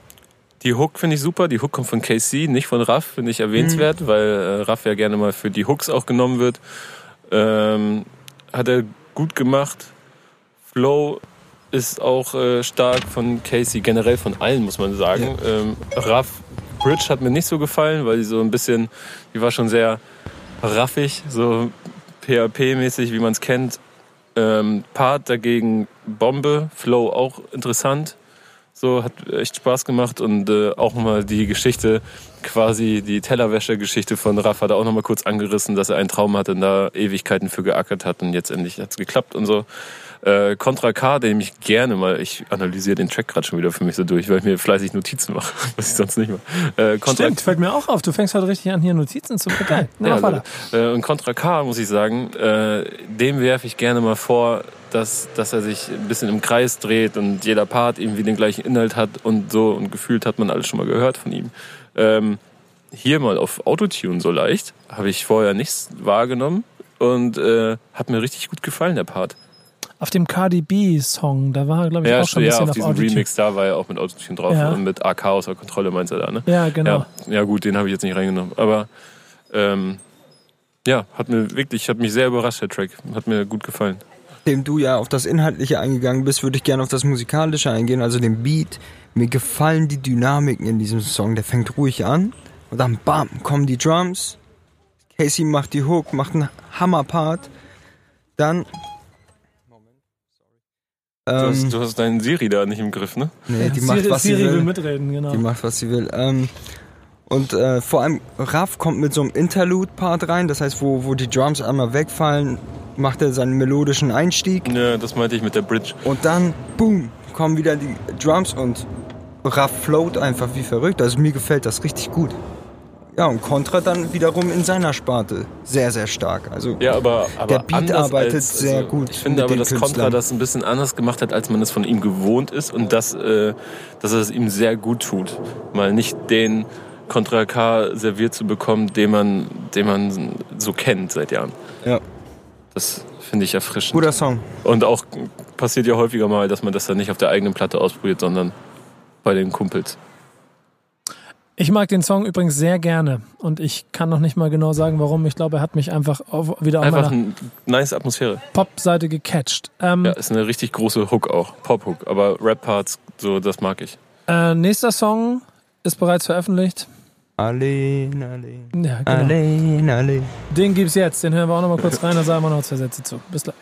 die Hook finde ich super. Die Hook kommt von KC, nicht von Raff, finde ich erwähnenswert, weil äh, Raff ja gerne mal für die Hooks auch genommen wird. Ähm, hat er gut gemacht. Flow ist auch äh, stark von Casey, generell von allen, muss man sagen. Ähm, Raff Bridge hat mir nicht so gefallen, weil die so ein bisschen, die war schon sehr raffig, so PHP-mäßig, wie man es kennt. Ähm, Part dagegen Bombe, Flow auch interessant. So, hat echt Spaß gemacht und äh, auch mal die Geschichte, quasi die Tellerwäscher-Geschichte von Raff hat er auch noch mal kurz angerissen, dass er einen Traum hatte und da Ewigkeiten für geackert hat und jetzt endlich hat's geklappt und so. Äh, Contra K, den ich gerne mal, ich analysiere den Track gerade schon wieder für mich so durch, weil ich mir fleißig Notizen mache, [LAUGHS] was ich sonst nicht mache. Äh, Contra Stimmt, fällt mir auch auf. Du fängst halt richtig an, hier Notizen zu. [LAUGHS] Na, ja, weiter. äh, und Contra K, muss ich sagen, äh, dem werfe ich gerne mal vor, dass, dass er sich ein bisschen im Kreis dreht und jeder Part irgendwie den gleichen Inhalt hat und so und gefühlt hat man alles schon mal gehört von ihm. Ähm, hier mal auf Autotune so leicht, habe ich vorher nichts wahrgenommen und äh, hat mir richtig gut gefallen, der Part. Auf dem Cardi B-Song, da war er, glaube ich, Ja, auch schon ein ja bisschen auf auf, diesem Autotune. Remix, da war er auch mit Autotune drauf Ja. und mit AK außer Kontrolle meinst du da, ne? Ja, genau. Ja, ja gut, den habe ich jetzt nicht reingenommen. Aber ähm, ja, hat mir wirklich, hat mich sehr überrascht, der Track. Hat mir gut gefallen. Nachdem du ja auf das Inhaltliche eingegangen bist, würde ich gerne auf das Musikalische eingehen, also den Beat. Mir gefallen die Dynamiken in diesem Song. Der fängt ruhig an und dann bam, kommen die Drums. Casey macht die Hook, macht einen Hammerpart. Dann. Du, Ähm, hast, du hast deinen Siri da nicht im Griff, ne? nee, die macht, Siri, was sie Siri will will. mitreden, genau. Die macht, was sie will. Ähm, und äh, vor allem Raff kommt mit so einem Interlude-Part rein, das heißt, wo, wo die Drums einmal wegfallen, macht er seinen melodischen Einstieg. Ja, das meinte ich mit der Bridge. Und dann, boom, kommen wieder die Drums und Raff float einfach wie verrückt. Also mir gefällt das richtig gut. Ja, und Contra dann wiederum in seiner Sparte. Sehr, sehr stark. Also Ja, aber, aber Der Beat arbeitet als, sehr also, gut Ich finde aber, dass Contra das ein bisschen anders gemacht hat, als man es von ihm gewohnt ist und dass, äh, dass er es ihm sehr gut tut. Mal nicht den Contra K serviert zu bekommen, den man, den man so kennt seit Jahren. ja, Das finde ich erfrischend. guter Song. Und auch passiert ja häufiger mal, dass man das dann nicht auf der eigenen Platte ausprobiert, sondern bei den Kumpels. Ich mag den Song übrigens sehr gerne und ich kann noch nicht mal genau sagen, warum. Ich glaube, er hat mich einfach auf, wieder auf Einfach eine nice Atmosphäre. Pop-Seite gecatcht. Ähm, Ja, ist eine richtig große Hook auch. Pop-Hook. Aber Rap-Parts, so, das mag ich. äh, nächster Song ist bereits veröffentlicht. Allein, allein. Ja, genau. Allein, allein. Den gibt's jetzt. Den hören wir auch noch mal kurz rein. Da sagen wir noch zwei Sätze zu. Bis gleich.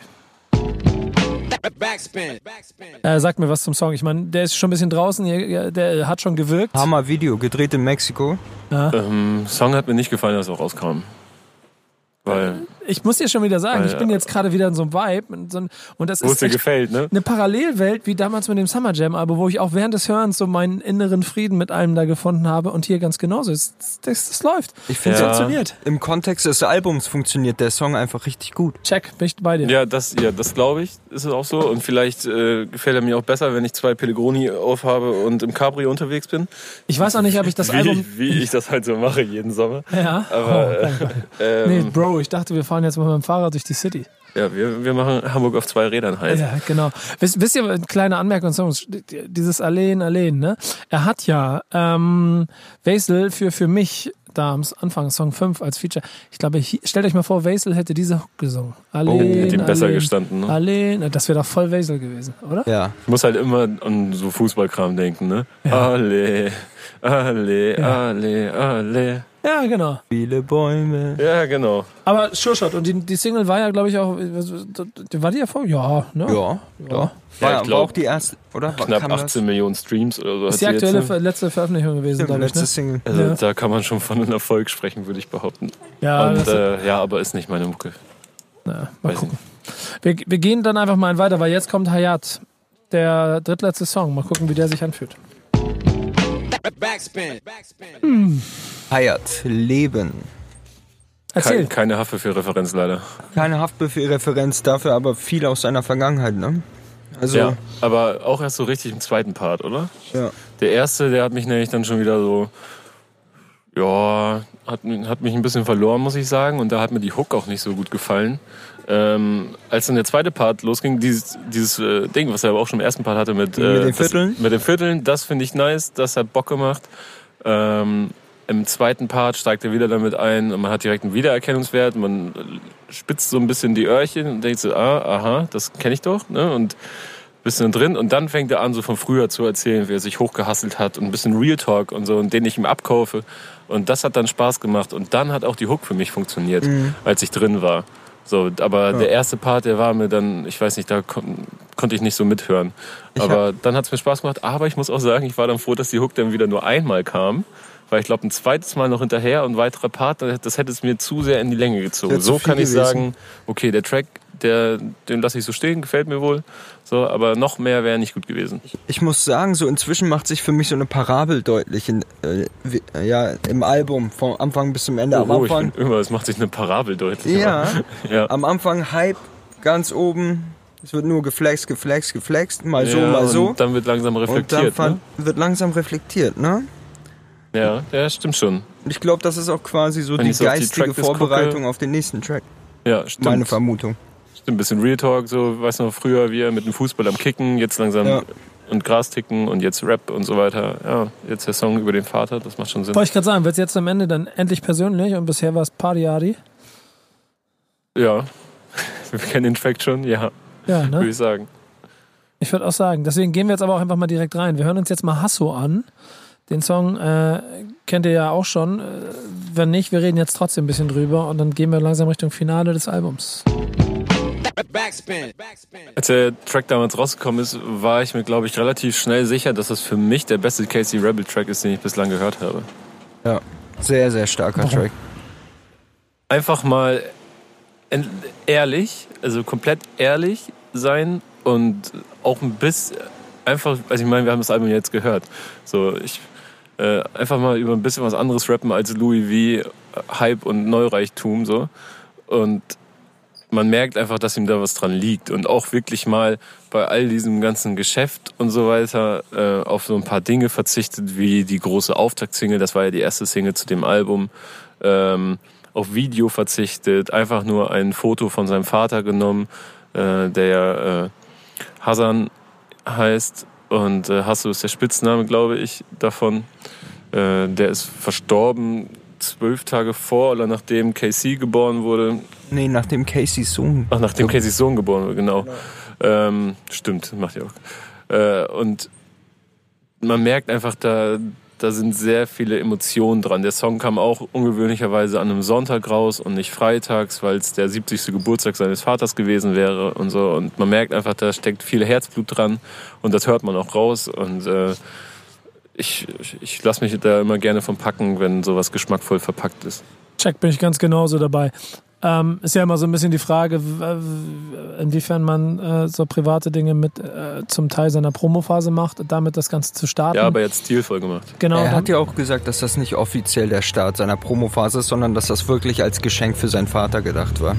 Backspin. Backspin. Äh, sagt mir was zum Song. Ich meine, der ist schon ein bisschen draußen. Der hat schon gewirkt. Hammer Video, gedreht in Mexiko. Ähm, Song hat mir nicht gefallen, als er rauskam. Weil, Ich muss dir schon wieder sagen, Weil, ich bin ja. jetzt gerade wieder in so einem Vibe. in So ein, und das wo es ist dir gefällt, ne? eine Parallelwelt wie damals mit dem Summer Jam Album, wo ich auch während des Hörens so meinen inneren Frieden mit allem da gefunden habe und hier ganz genauso. Das, das, das läuft. Ich finde, Ja. Funktioniert. im Kontext des Albums funktioniert der Song einfach richtig gut. Check, bin ich bei dir. Ja, das, ja, das glaube ich, ist es auch so. Und vielleicht äh, gefällt er mir auch besser, wenn ich zwei Pellegroni aufhabe und im Cabrio unterwegs bin. Ich weiß auch nicht, ob ich das wie, Album. wie ich das halt so mache jeden Sommer. Ja. Aber, oh, danke. Ähm, nee, Bro, ich dachte, wir fahren jetzt mal mit dem Fahrrad durch die City. Ja, wir, wir machen Hamburg auf zwei Rädern halt. Ja, genau. Wisst, wisst ihr, eine kleine Anmerkung, zum- dieses Alleen, Alleen, ne? Er hat ja ähm, Wesel für, für mich da am Anfang, Song 5 als Feature. Ich glaube, stellt euch mal vor, Wesel hätte diese Hook gesungen. Alleen, Oh, hätte ihm besser Alleen, gestanden, ne? Alleen, das wäre doch voll Wesel gewesen, oder? Ja. Ich muss halt immer an so Fußballkram denken, ne? Alle, alle, alle, alle. Ja, genau. Viele Bäume. Ja, genau. Aber Sure Shot. Und die, die Single war ja, glaube ich, auch. War die ja vor? Ja, ne? Ja, ja. Ja, War, ich war glaub, auch die erste, oder? Knapp Kam das? 18 Millionen Streams oder so. Ist die aktuelle jetzt, Ver- letzte Veröffentlichung gewesen, glaube ich. letzte Ne? Single. Also Ja. da kann man schon von einem Erfolg sprechen, würde ich behaupten. Ja, Und äh, ja, aber ist nicht meine Mucke. na, mal weiß gucken. Wir, wir gehen dann einfach mal weiter, weil jetzt kommt Hayat, der drittletzte Song. Mal gucken, wie der sich anfühlt. Backspin. Backspin. Hayat, Leben. Erzähl. Kein, keine Haffe für Referenz leider. Keine Haftbefehl-Referenz dafür, aber viel aus seiner Vergangenheit, ne? Also, Ja, aber auch erst so richtig im zweiten Part, oder? ja. Der erste, der hat mich nämlich dann schon wieder so, ja, hat, hat mich ein bisschen verloren, muss ich sagen. Und da hat mir die Hook auch nicht so gut gefallen. Ähm, als dann der zweite Part losging, dieses, dieses äh, Ding, was er aber auch schon im ersten Part hatte mit, äh, Mit den das- Vierteln? mit den Vierteln, das finde ich nice, das hat Bock gemacht. Ähm, Im zweiten Part steigt er wieder damit ein und man hat direkt einen Wiedererkennungswert. Man spitzt so ein bisschen die Öhrchen und denkt so, ah, aha, das kenne ich doch. Ne? Und bisschen drin und dann fängt er an, so von früher zu erzählen, wie er sich hochgehasselt hat und ein bisschen Real Talk und so und den ich ihm abkaufe. Und das hat dann Spaß gemacht und dann hat auch die Hook für mich funktioniert, als ich drin war. So, aber der erste Part, der war mir dann, ich weiß nicht, da kon konnte ich nicht so mithören. Aber dann hat es mir Spaß gemacht. Aber ich muss auch sagen, ich war dann froh, dass die Hook dann wieder nur einmal kam. Weil ich glaube, ein zweites Mal noch hinterher und weiterer Part, das hätte es mir zu sehr in die Länge gezogen. So kann ich gewesen. sagen, okay, der Track, der, den lasse ich so stehen, gefällt mir wohl. So, aber noch mehr wäre nicht gut gewesen. Ich muss sagen, so inzwischen macht sich für mich so eine Parabel deutlich in, äh, wie, äh, ja, im Album, vom Anfang bis zum Ende. Am Oh, Anfang, immer, es macht sich eine Parabel deutlich. ja, [LAUGHS] ja. am Anfang Hype, ganz oben. Es wird nur geflext, geflext, geflext, mal so, ja, mal so. Und dann wird langsam Und dann reflektiert. fan- wird langsam reflektiert, ne? ne? Ja, ja, stimmt schon. Und ich glaube, das ist auch quasi so Wenn die so die geistige Tracklist Vorbereitung gucke- auf den nächsten Track. Ja, stimmt. Meine Vermutung. Ein bisschen Real Talk, so, weißt du noch, früher wir mit dem Fußball am Kicken, jetzt langsam Ja. und Gras ticken und jetzt Rap und so weiter. Ja, jetzt der Song über den Vater, das macht schon Sinn. Wollte ich gerade sagen, wird es jetzt am Ende dann endlich persönlich und bisher war es Party-Adi? Ja, [LAUGHS] wir kennen den Track schon, ja, Ja, würde ne? ich sagen. Ich würde auch sagen. Deswegen gehen wir jetzt aber auch einfach mal direkt rein. Wir hören uns jetzt mal Hasso an. Den Song äh, kennt ihr ja auch schon. Äh, wenn nicht, wir reden jetzt trotzdem ein bisschen drüber und dann gehen wir langsam Richtung Finale des Albums. Backspin. Backspin. Als der Track damals rausgekommen ist, war ich mir, glaube ich, relativ schnell sicher, dass das für mich der beste Casey Rebel Track ist, den ich bislang gehört habe. Ja. Sehr, sehr starker Warum? Track. Einfach mal ehrlich, also komplett ehrlich sein und auch ein bisschen einfach, also ich meine, wir haben das Album jetzt gehört. So, ich äh, einfach mal über ein bisschen was anderes rappen als Louis V, Hype und Neureichtum so. Und man merkt einfach, dass ihm da was dran liegt und auch wirklich mal bei all diesem ganzen Geschäft und so weiter äh, auf so ein paar Dinge verzichtet, wie die große Auftaktsingle, das war ja die erste Single zu dem Album, ähm, auf Video verzichtet, einfach nur ein Foto von seinem Vater genommen, äh, der ja äh, Hasan heißt und äh, Hasso ist der Spitzname, glaube ich, davon. Äh, der ist verstorben zwölf Tage vor oder nachdem KC geboren wurde. Nee, nachdem Casey's Sohn. Ach, nachdem Caseys Sohn geboren wurde, genau. Ähm, stimmt, macht ja auch. Äh, und man merkt einfach, da, da sind sehr viele Emotionen dran. Der Song kam auch ungewöhnlicherweise an einem Sonntag raus und nicht freitags, weil es der 70. Geburtstag seines Vaters gewesen wäre und so. Und man merkt einfach, da steckt viel Herzblut dran und das hört man auch raus. Und äh, ich, ich, lasse mich da immer gerne von packen, wenn sowas geschmackvoll verpackt ist. Check, bin ich ganz genauso dabei. Ähm, ist ja immer so ein bisschen die Frage, inwiefern man äh, so private Dinge mit äh, zum Teil seiner Promophase macht, damit das Ganze zu starten. Ja, aber jetzt stilvoll gemacht. genau. Er hat ja auch gesagt, dass das nicht offiziell der Start seiner Promophase ist, sondern dass das wirklich als Geschenk für seinen Vater gedacht war.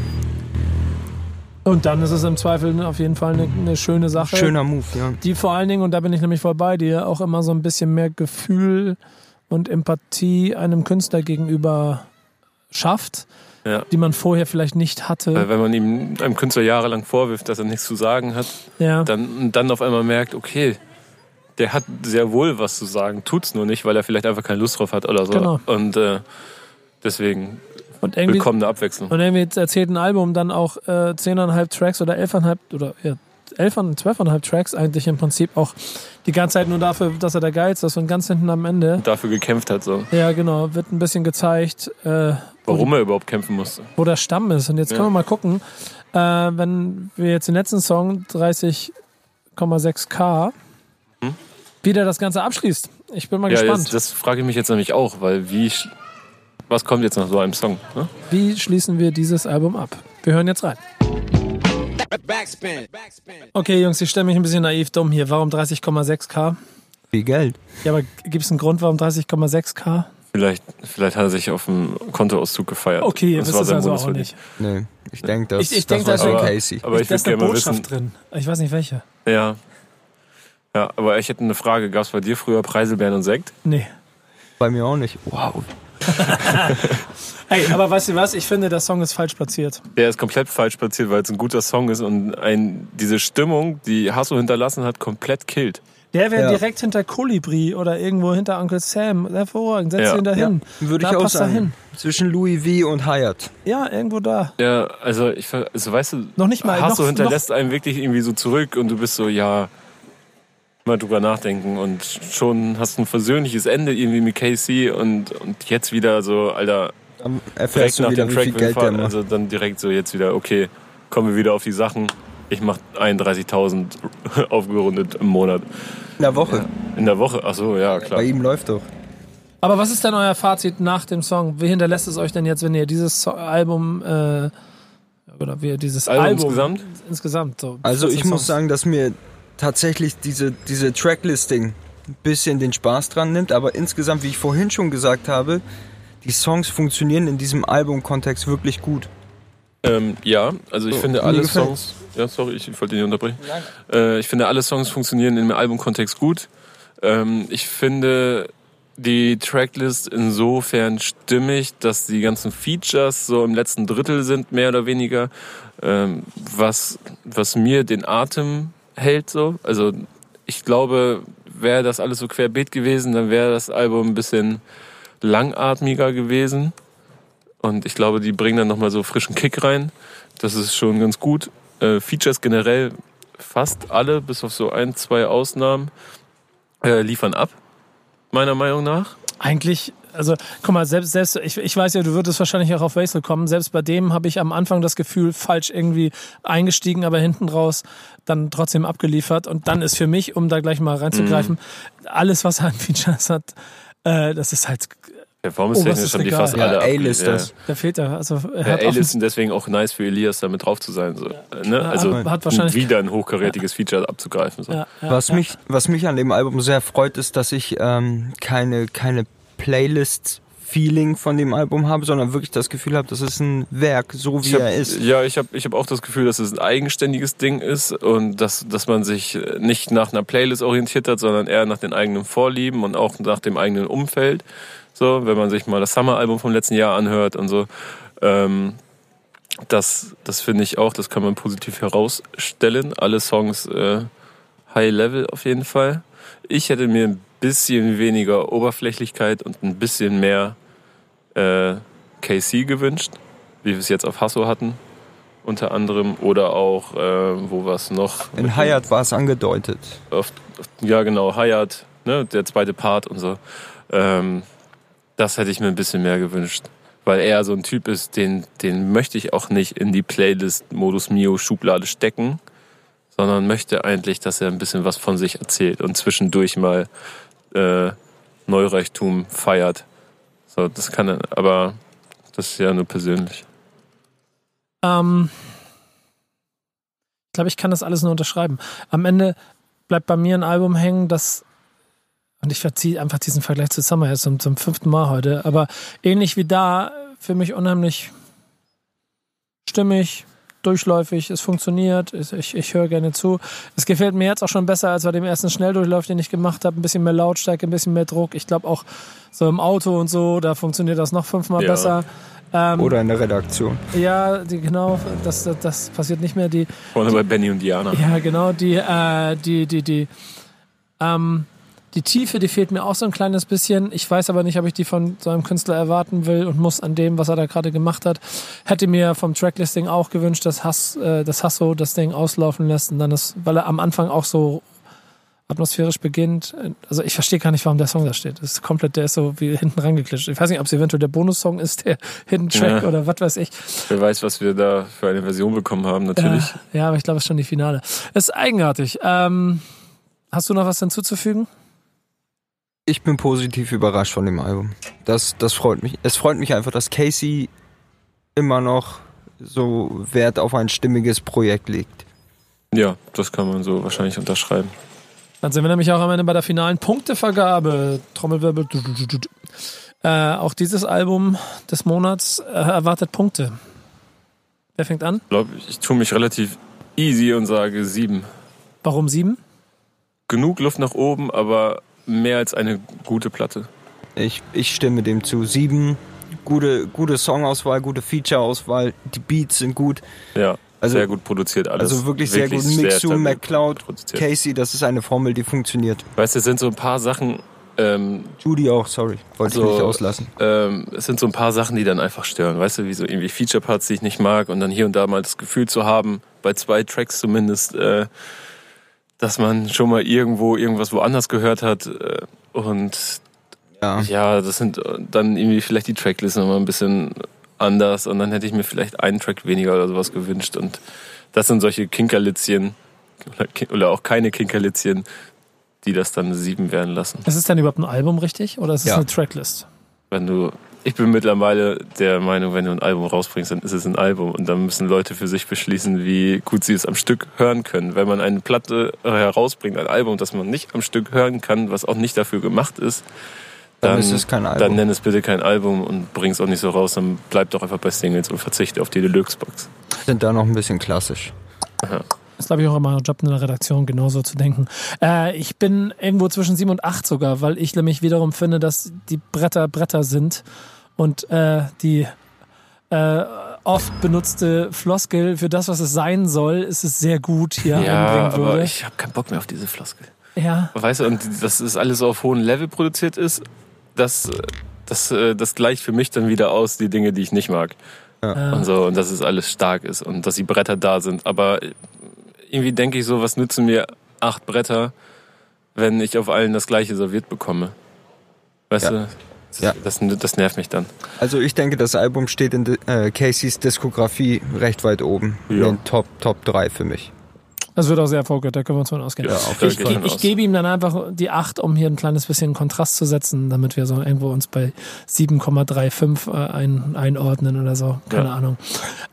Und dann ist es im Zweifel auf jeden Fall eine, eine schöne Sache. Schöner Move, ja. die vor allen Dingen, und da bin ich nämlich voll bei dir, auch immer so ein bisschen mehr Gefühl und Empathie einem Künstler gegenüber schafft, Ja. die man vorher vielleicht nicht hatte. Weil wenn man ihm einem Künstler jahrelang vorwirft, dass er nichts zu sagen hat, ja. dann, dann auf einmal merkt, okay, der hat sehr wohl was zu sagen, tut's nur nicht, weil er vielleicht einfach keine Lust drauf hat oder so. Genau. Und äh, deswegen und irgendwie, willkommene Abwechslung. und irgendwie erzählt ein Album dann auch äh, 10,5 Tracks oder 11,5 oder ja, 11, 12,5 Tracks eigentlich im Prinzip auch die ganze Zeit nur dafür, dass er der Geilste ist und ganz hinten am Ende, Dafür gekämpft hat, so. ja genau, wird ein bisschen gezeigt, äh, wo Warum er überhaupt kämpfen musste. wo der Stamm ist. Und jetzt Ja. können wir mal gucken, äh, wenn wir jetzt den letzten Song 30,6K, Hm? wie der das Ganze abschließt. Ich bin mal Ja, gespannt. das, das frage ich mich jetzt nämlich auch, weil wie, was kommt jetzt nach so einem Song? Ne? Wie schließen wir dieses Album ab? Wir hören jetzt rein. Backspin. Backspin. Okay, Jungs, ich stelle mich ein bisschen naiv dumm hier. Warum 30,6K? Wie Geld. Ja, aber gibt es einen Grund, warum 30,6K? Vielleicht, vielleicht hat er sich auf dem Kontoauszug gefeiert. Okay, ihr Das wisst war sein also auch nicht. Nee, ich denke, das, Ich- ich das denk, war schon ist- Casey. Aber ich da ist würde eine gerne mal Botschaft wissen. drin. Ich weiß nicht welche. Ja. Ja, aber ich hätte eine Frage. Gab es bei dir früher Preiselbeeren und Sekt? Nee. Bei mir auch nicht. Wow. [LAUGHS] Hey, aber weißt du was? Ich finde, der Song ist falsch platziert. Der ist komplett falsch platziert, weil es ein guter Song ist und ein, diese Stimmung, die Hasso hinterlassen hat, komplett killt. Der wäre Ja. direkt hinter Kolibri oder irgendwo hinter Uncle Sam. Hervorragend, setz Ja. ihn dahin. Würde Da ich auch passt er sagen. hin. Zwischen Louis V und Hyatt. Ja, irgendwo da. Ja, also ich also weißt du, Noch nicht mal, Hasso noch- hinterlässt einen wirklich irgendwie so zurück und du bist so, ja, mal drüber nachdenken und schon hast du ein versöhnliches Ende irgendwie mit Casey und, und jetzt wieder so, Alter, Dann direkt nach wieder, dem Track fahren, also dann direkt so jetzt wieder, okay, kommen wir wieder auf die Sachen. Ich mache 31.000 [LAUGHS] aufgerundet im Monat. In der Woche. In der Woche, ach so, ja, klar. Bei ihm läuft doch. Aber was ist denn euer Fazit nach dem Song? Wie hinterlässt es euch denn jetzt, wenn ihr dieses Album äh, oder wie ihr dieses Album Album, insgesamt? insgesamt so Also 14 ich muss Songs. sagen, dass mir tatsächlich diese, diese Tracklisting ein bisschen den Spaß dran nimmt, aber insgesamt, wie ich vorhin schon gesagt habe, die Songs funktionieren in diesem Albumkontext wirklich gut. Ähm, ja, also ich So, finde alle. Songs. Ja, sorry, ich wollte dich nicht unterbrechen. Äh, ich finde alle Songs funktionieren im Albumkontext gut. Ähm, ich finde die Tracklist insofern stimmig, dass die ganzen Features so im letzten Drittel sind, mehr oder weniger, ähm, was, was mir den Atem hält so. Also ich glaube, wäre das alles so querbeet gewesen, dann wäre das Album ein bisschen langatmiger gewesen. Und ich glaube, die bringen dann nochmal so frischen Kick rein. Das ist schon ganz gut. Äh, Features generell fast alle, bis auf so ein, zwei Ausnahmen, äh, liefern ab, meiner Meinung nach. Eigentlich, also guck mal, selbst, selbst ich, ich weiß ja, du würdest wahrscheinlich auch auf Wesel kommen. Selbst bei dem habe ich am Anfang das Gefühl, falsch irgendwie eingestiegen, aber hinten raus dann trotzdem abgeliefert. Und dann ist für mich, um da gleich mal reinzugreifen, alles, was er an Features hat, äh, das ist halt, Performance-technisch haben die fast Ja, alle A-Listers. da fehlt er. Also er Ja, hat, A-List offen, sind deswegen auch nice für Elias, damit drauf zu sein. So. Äh, Ne? Ja, Also hat- wahrscheinlich- wieder ein hochkarätiges Feature abzugreifen. So. ja, ja, Was, ja. mich, was mich an dem Album sehr freut, ist, dass ich ähm, keine, keine Playlist-Feeling von dem Album habe, sondern wirklich das Gefühl habe, das ist ein Werk, so wie hab, er ist. Ja, ich habe ich hab auch das Gefühl, dass es ein eigenständiges Ding ist und dass, dass man sich nicht nach einer Playlist orientiert hat, sondern eher nach den eigenen Vorlieben und auch nach dem eigenen Umfeld. So, wenn man sich mal das Summer-Album vom letzten Jahr anhört und so. Ähm, das das finde ich auch, das kann man positiv herausstellen. Alle Songs äh, High Level auf jeden Fall. Ich hätte mir ein bisschen weniger Oberflächlichkeit und ein bisschen mehr äh, KC gewünscht, wie wir es jetzt auf Hasso hatten, unter anderem. Oder auch, äh, wo war es noch? In Hayat war es angedeutet. Auf, auf, ja, genau, Hayat, ne, der zweite Part und so. Ähm, das hätte ich mir ein bisschen mehr gewünscht. Weil er so ein Typ ist, den, den möchte ich auch nicht in die Playlist Modus Mio Schublade stecken, sondern möchte eigentlich, dass er ein bisschen was von sich erzählt und zwischendurch mal äh, Neureichtum feiert. So, das kann er, aber das ist ja nur persönlich. Ähm, ich glaube, ich kann das alles nur unterschreiben. Am Ende bleibt bei mir ein Album hängen, das und ich verziehe einfach diesen Vergleich zu Summer jetzt zum, zum fünften Mal heute, aber ähnlich wie da, für mich unheimlich stimmig, durchläufig, es funktioniert, ich, ich höre gerne zu. Es gefällt mir jetzt auch schon besser als bei dem ersten Schnelldurchlauf, den ich gemacht habe. Ein bisschen mehr Lautstärke, ein bisschen mehr Druck. Ich glaube auch so im Auto und so, da funktioniert das noch fünfmal Ja. besser. Ähm, Oder in der Redaktion. ja, die, genau, das, das, das passiert nicht mehr. Die, Vorne bei Benny und Diana. ja, genau, die, äh, die, die, die, ähm, die Tiefe, die fehlt mir auch so ein kleines bisschen. Ich weiß aber nicht, ob ich die von so einem Künstler erwarten will und muss an dem, was er da gerade gemacht hat. Hätte mir vom Tracklisting auch gewünscht, dass Hass, äh, das Hasso das Ding auslaufen lässt und dann das, weil er am Anfang auch so atmosphärisch beginnt. Also ich verstehe gar nicht, warum der Song da steht. Das ist komplett, der ist so wie hinten rangeklitscht. Ich weiß nicht, ob es eventuell der Bonussong ist, der [LAUGHS] Hidden Track Ja. oder was weiß ich. Wer weiß, was wir da für eine Version bekommen haben, natürlich. Ja, ja, aber ich glaube, es ist schon die Finale. Es ist eigenartig. Ähm, hast du noch was hinzuzufügen? Ich bin positiv überrascht von dem Album. Das, das freut mich. Es freut mich einfach, dass Casey immer noch so Wert auf ein stimmiges Projekt legt. Ja, das kann man so wahrscheinlich unterschreiben. Dann sind wir nämlich auch am Ende bei der finalen Punktevergabe. Trommelwirbel. Äh, auch dieses Album des Monats äh, erwartet Punkte. Wer fängt an? Ich glaube, ich tue mich relativ easy und sage sieben. Warum sieben? Genug Luft nach oben, aber mehr als eine gute Platte. Ich, ich stimme dem zu. Sieben, gute, gute Songauswahl, gute Feature-Auswahl, die Beats sind gut. Ja, Also- sehr gut produziert alles. Also wirklich sehr gut. Mixu, McCloud. Casey, das ist eine Formel, die funktioniert. Weißt du, es sind so ein paar Sachen, ähm, Judy auch, sorry. Wollte So. ich nicht auslassen. ähm, es sind so ein paar Sachen, die dann einfach stören. Weißt du, wie so irgendwie Feature-Parts, die ich nicht mag und dann hier und da mal das Gefühl zu haben, bei zwei Tracks zumindest, äh, dass man schon mal irgendwo irgendwas woanders gehört hat äh, und Ja. Ja, das sind äh, dann irgendwie vielleicht die Tracklist nochmal ein bisschen anders und dann hätte ich mir vielleicht einen Track weniger oder sowas gewünscht und das sind solche Kinkerlitzchen oder Ki- oder auch keine Kinkerlitzchen, die das dann sieben werden lassen. Ist es denn überhaupt ein Album richtig oder ist es Ja. eine Tracklist? Wenn du, ich bin mittlerweile der Meinung, wenn du ein Album rausbringst, dann ist es ein Album und dann müssen Leute für sich beschließen, wie gut sie es am Stück hören können. Wenn man eine Platte herausbringt, ein Album, das man nicht am Stück hören kann, was auch nicht dafür gemacht ist, Dann dann, ist es kein dann Album. nenn es bitte kein Album und bring es auch nicht so raus, dann bleib doch einfach bei Singles und verzichte auf die Deluxe-Box. Sind da noch ein bisschen klassisch. Das ist, glaube ich, auch immer ein Job in der Redaktion, genauso zu denken. Äh, ich bin irgendwo zwischen sieben und acht sogar, weil ich nämlich wiederum finde, dass die Bretter Bretter sind und äh, die äh, oft benutzte Floskel für das, was es sein soll, ist es sehr gut hier Ja, einbringen aber würde. ich habe keinen Bock mehr auf diese Floskel. ja. Weißt du, und dass es alles so auf hohem Level produziert ist, das, das, äh, das gleicht für mich dann wieder aus, die Dinge, die ich nicht mag. Äh, Und so, und dass es alles stark ist und dass die Bretter da sind. Aber irgendwie denke ich so, was nützen mir acht Bretter, wenn ich auf allen das gleiche serviert bekomme? Weißt Ja. du? Das, Ja. das, das nervt mich dann. Also ich denke, das Album steht in äh, Caseys Diskografie recht weit oben. Ja. In den Top, Top 3 für mich. Das wird auch sehr erfolgreich, da können wir uns von ausgehen. Ja, auf ich, ich aus. gebe ihm dann einfach die 8, um hier ein kleines bisschen Kontrast zu setzen, damit wir so irgendwo uns bei 7,35 äh, ein, einordnen oder so. Keine Ja. Ahnung.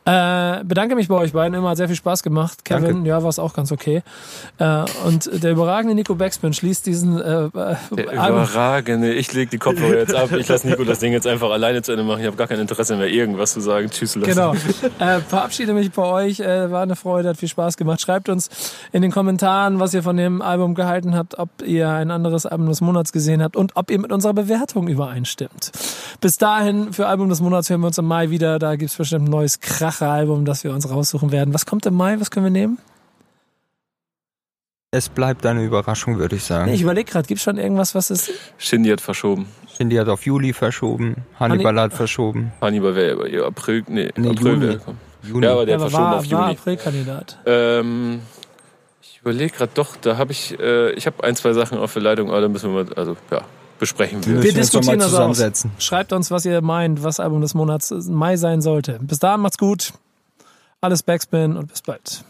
Äh, bedanke mich bei euch beiden. Immer hat sehr viel Spaß gemacht. Kevin, Danke. ja, war es auch ganz okay. Äh, und der überragende Nico Backspin schließt diesen äh, äh, Der Album. überragende. Ich leg die Kopfhörer jetzt ab. Ich lasse Nico das Ding jetzt einfach alleine zu Ende machen. Ich habe gar kein Interesse mehr, irgendwas zu sagen. Tschüss, lassen. Genau. Äh, verabschiede mich bei euch. Äh, war eine Freude, hat viel Spaß gemacht. Schreibt uns in den Kommentaren, was ihr von dem Album gehalten habt, ob ihr ein anderes Album des Monats gesehen habt und ob ihr mit unserer Bewertung übereinstimmt. Bis dahin, für Album des Monats hören wir uns im Mai wieder. Da gibt's bestimmt ein neues Kracher-Album, das wir uns raussuchen werden. Was kommt im Mai? Was können wir nehmen? Es bleibt eine Überraschung, würde ich sagen. Nee, ich überlege gerade, gibt's schon irgendwas, was ist. Shindy hat verschoben. Shindy hat auf Juli verschoben, Hannibal hat verschoben. Hannibal wäre ja, April, nee, Nee, April Juni. wäre. Ja, aber der Ja, hat aber verschoben war, auf war Juni. April-Kandidat. Ähm, überlege gerade doch, da habe ich, äh, ich habe ein, zwei Sachen auf der Leitung, aber da müssen wir mal, also ja, besprechen wir. Wir diskutieren das aus. zusammensetzen. Schreibt uns, was ihr meint, was Album des Monats im Mai sein sollte. Bis dahin macht's gut. Alles Backspin und bis bald.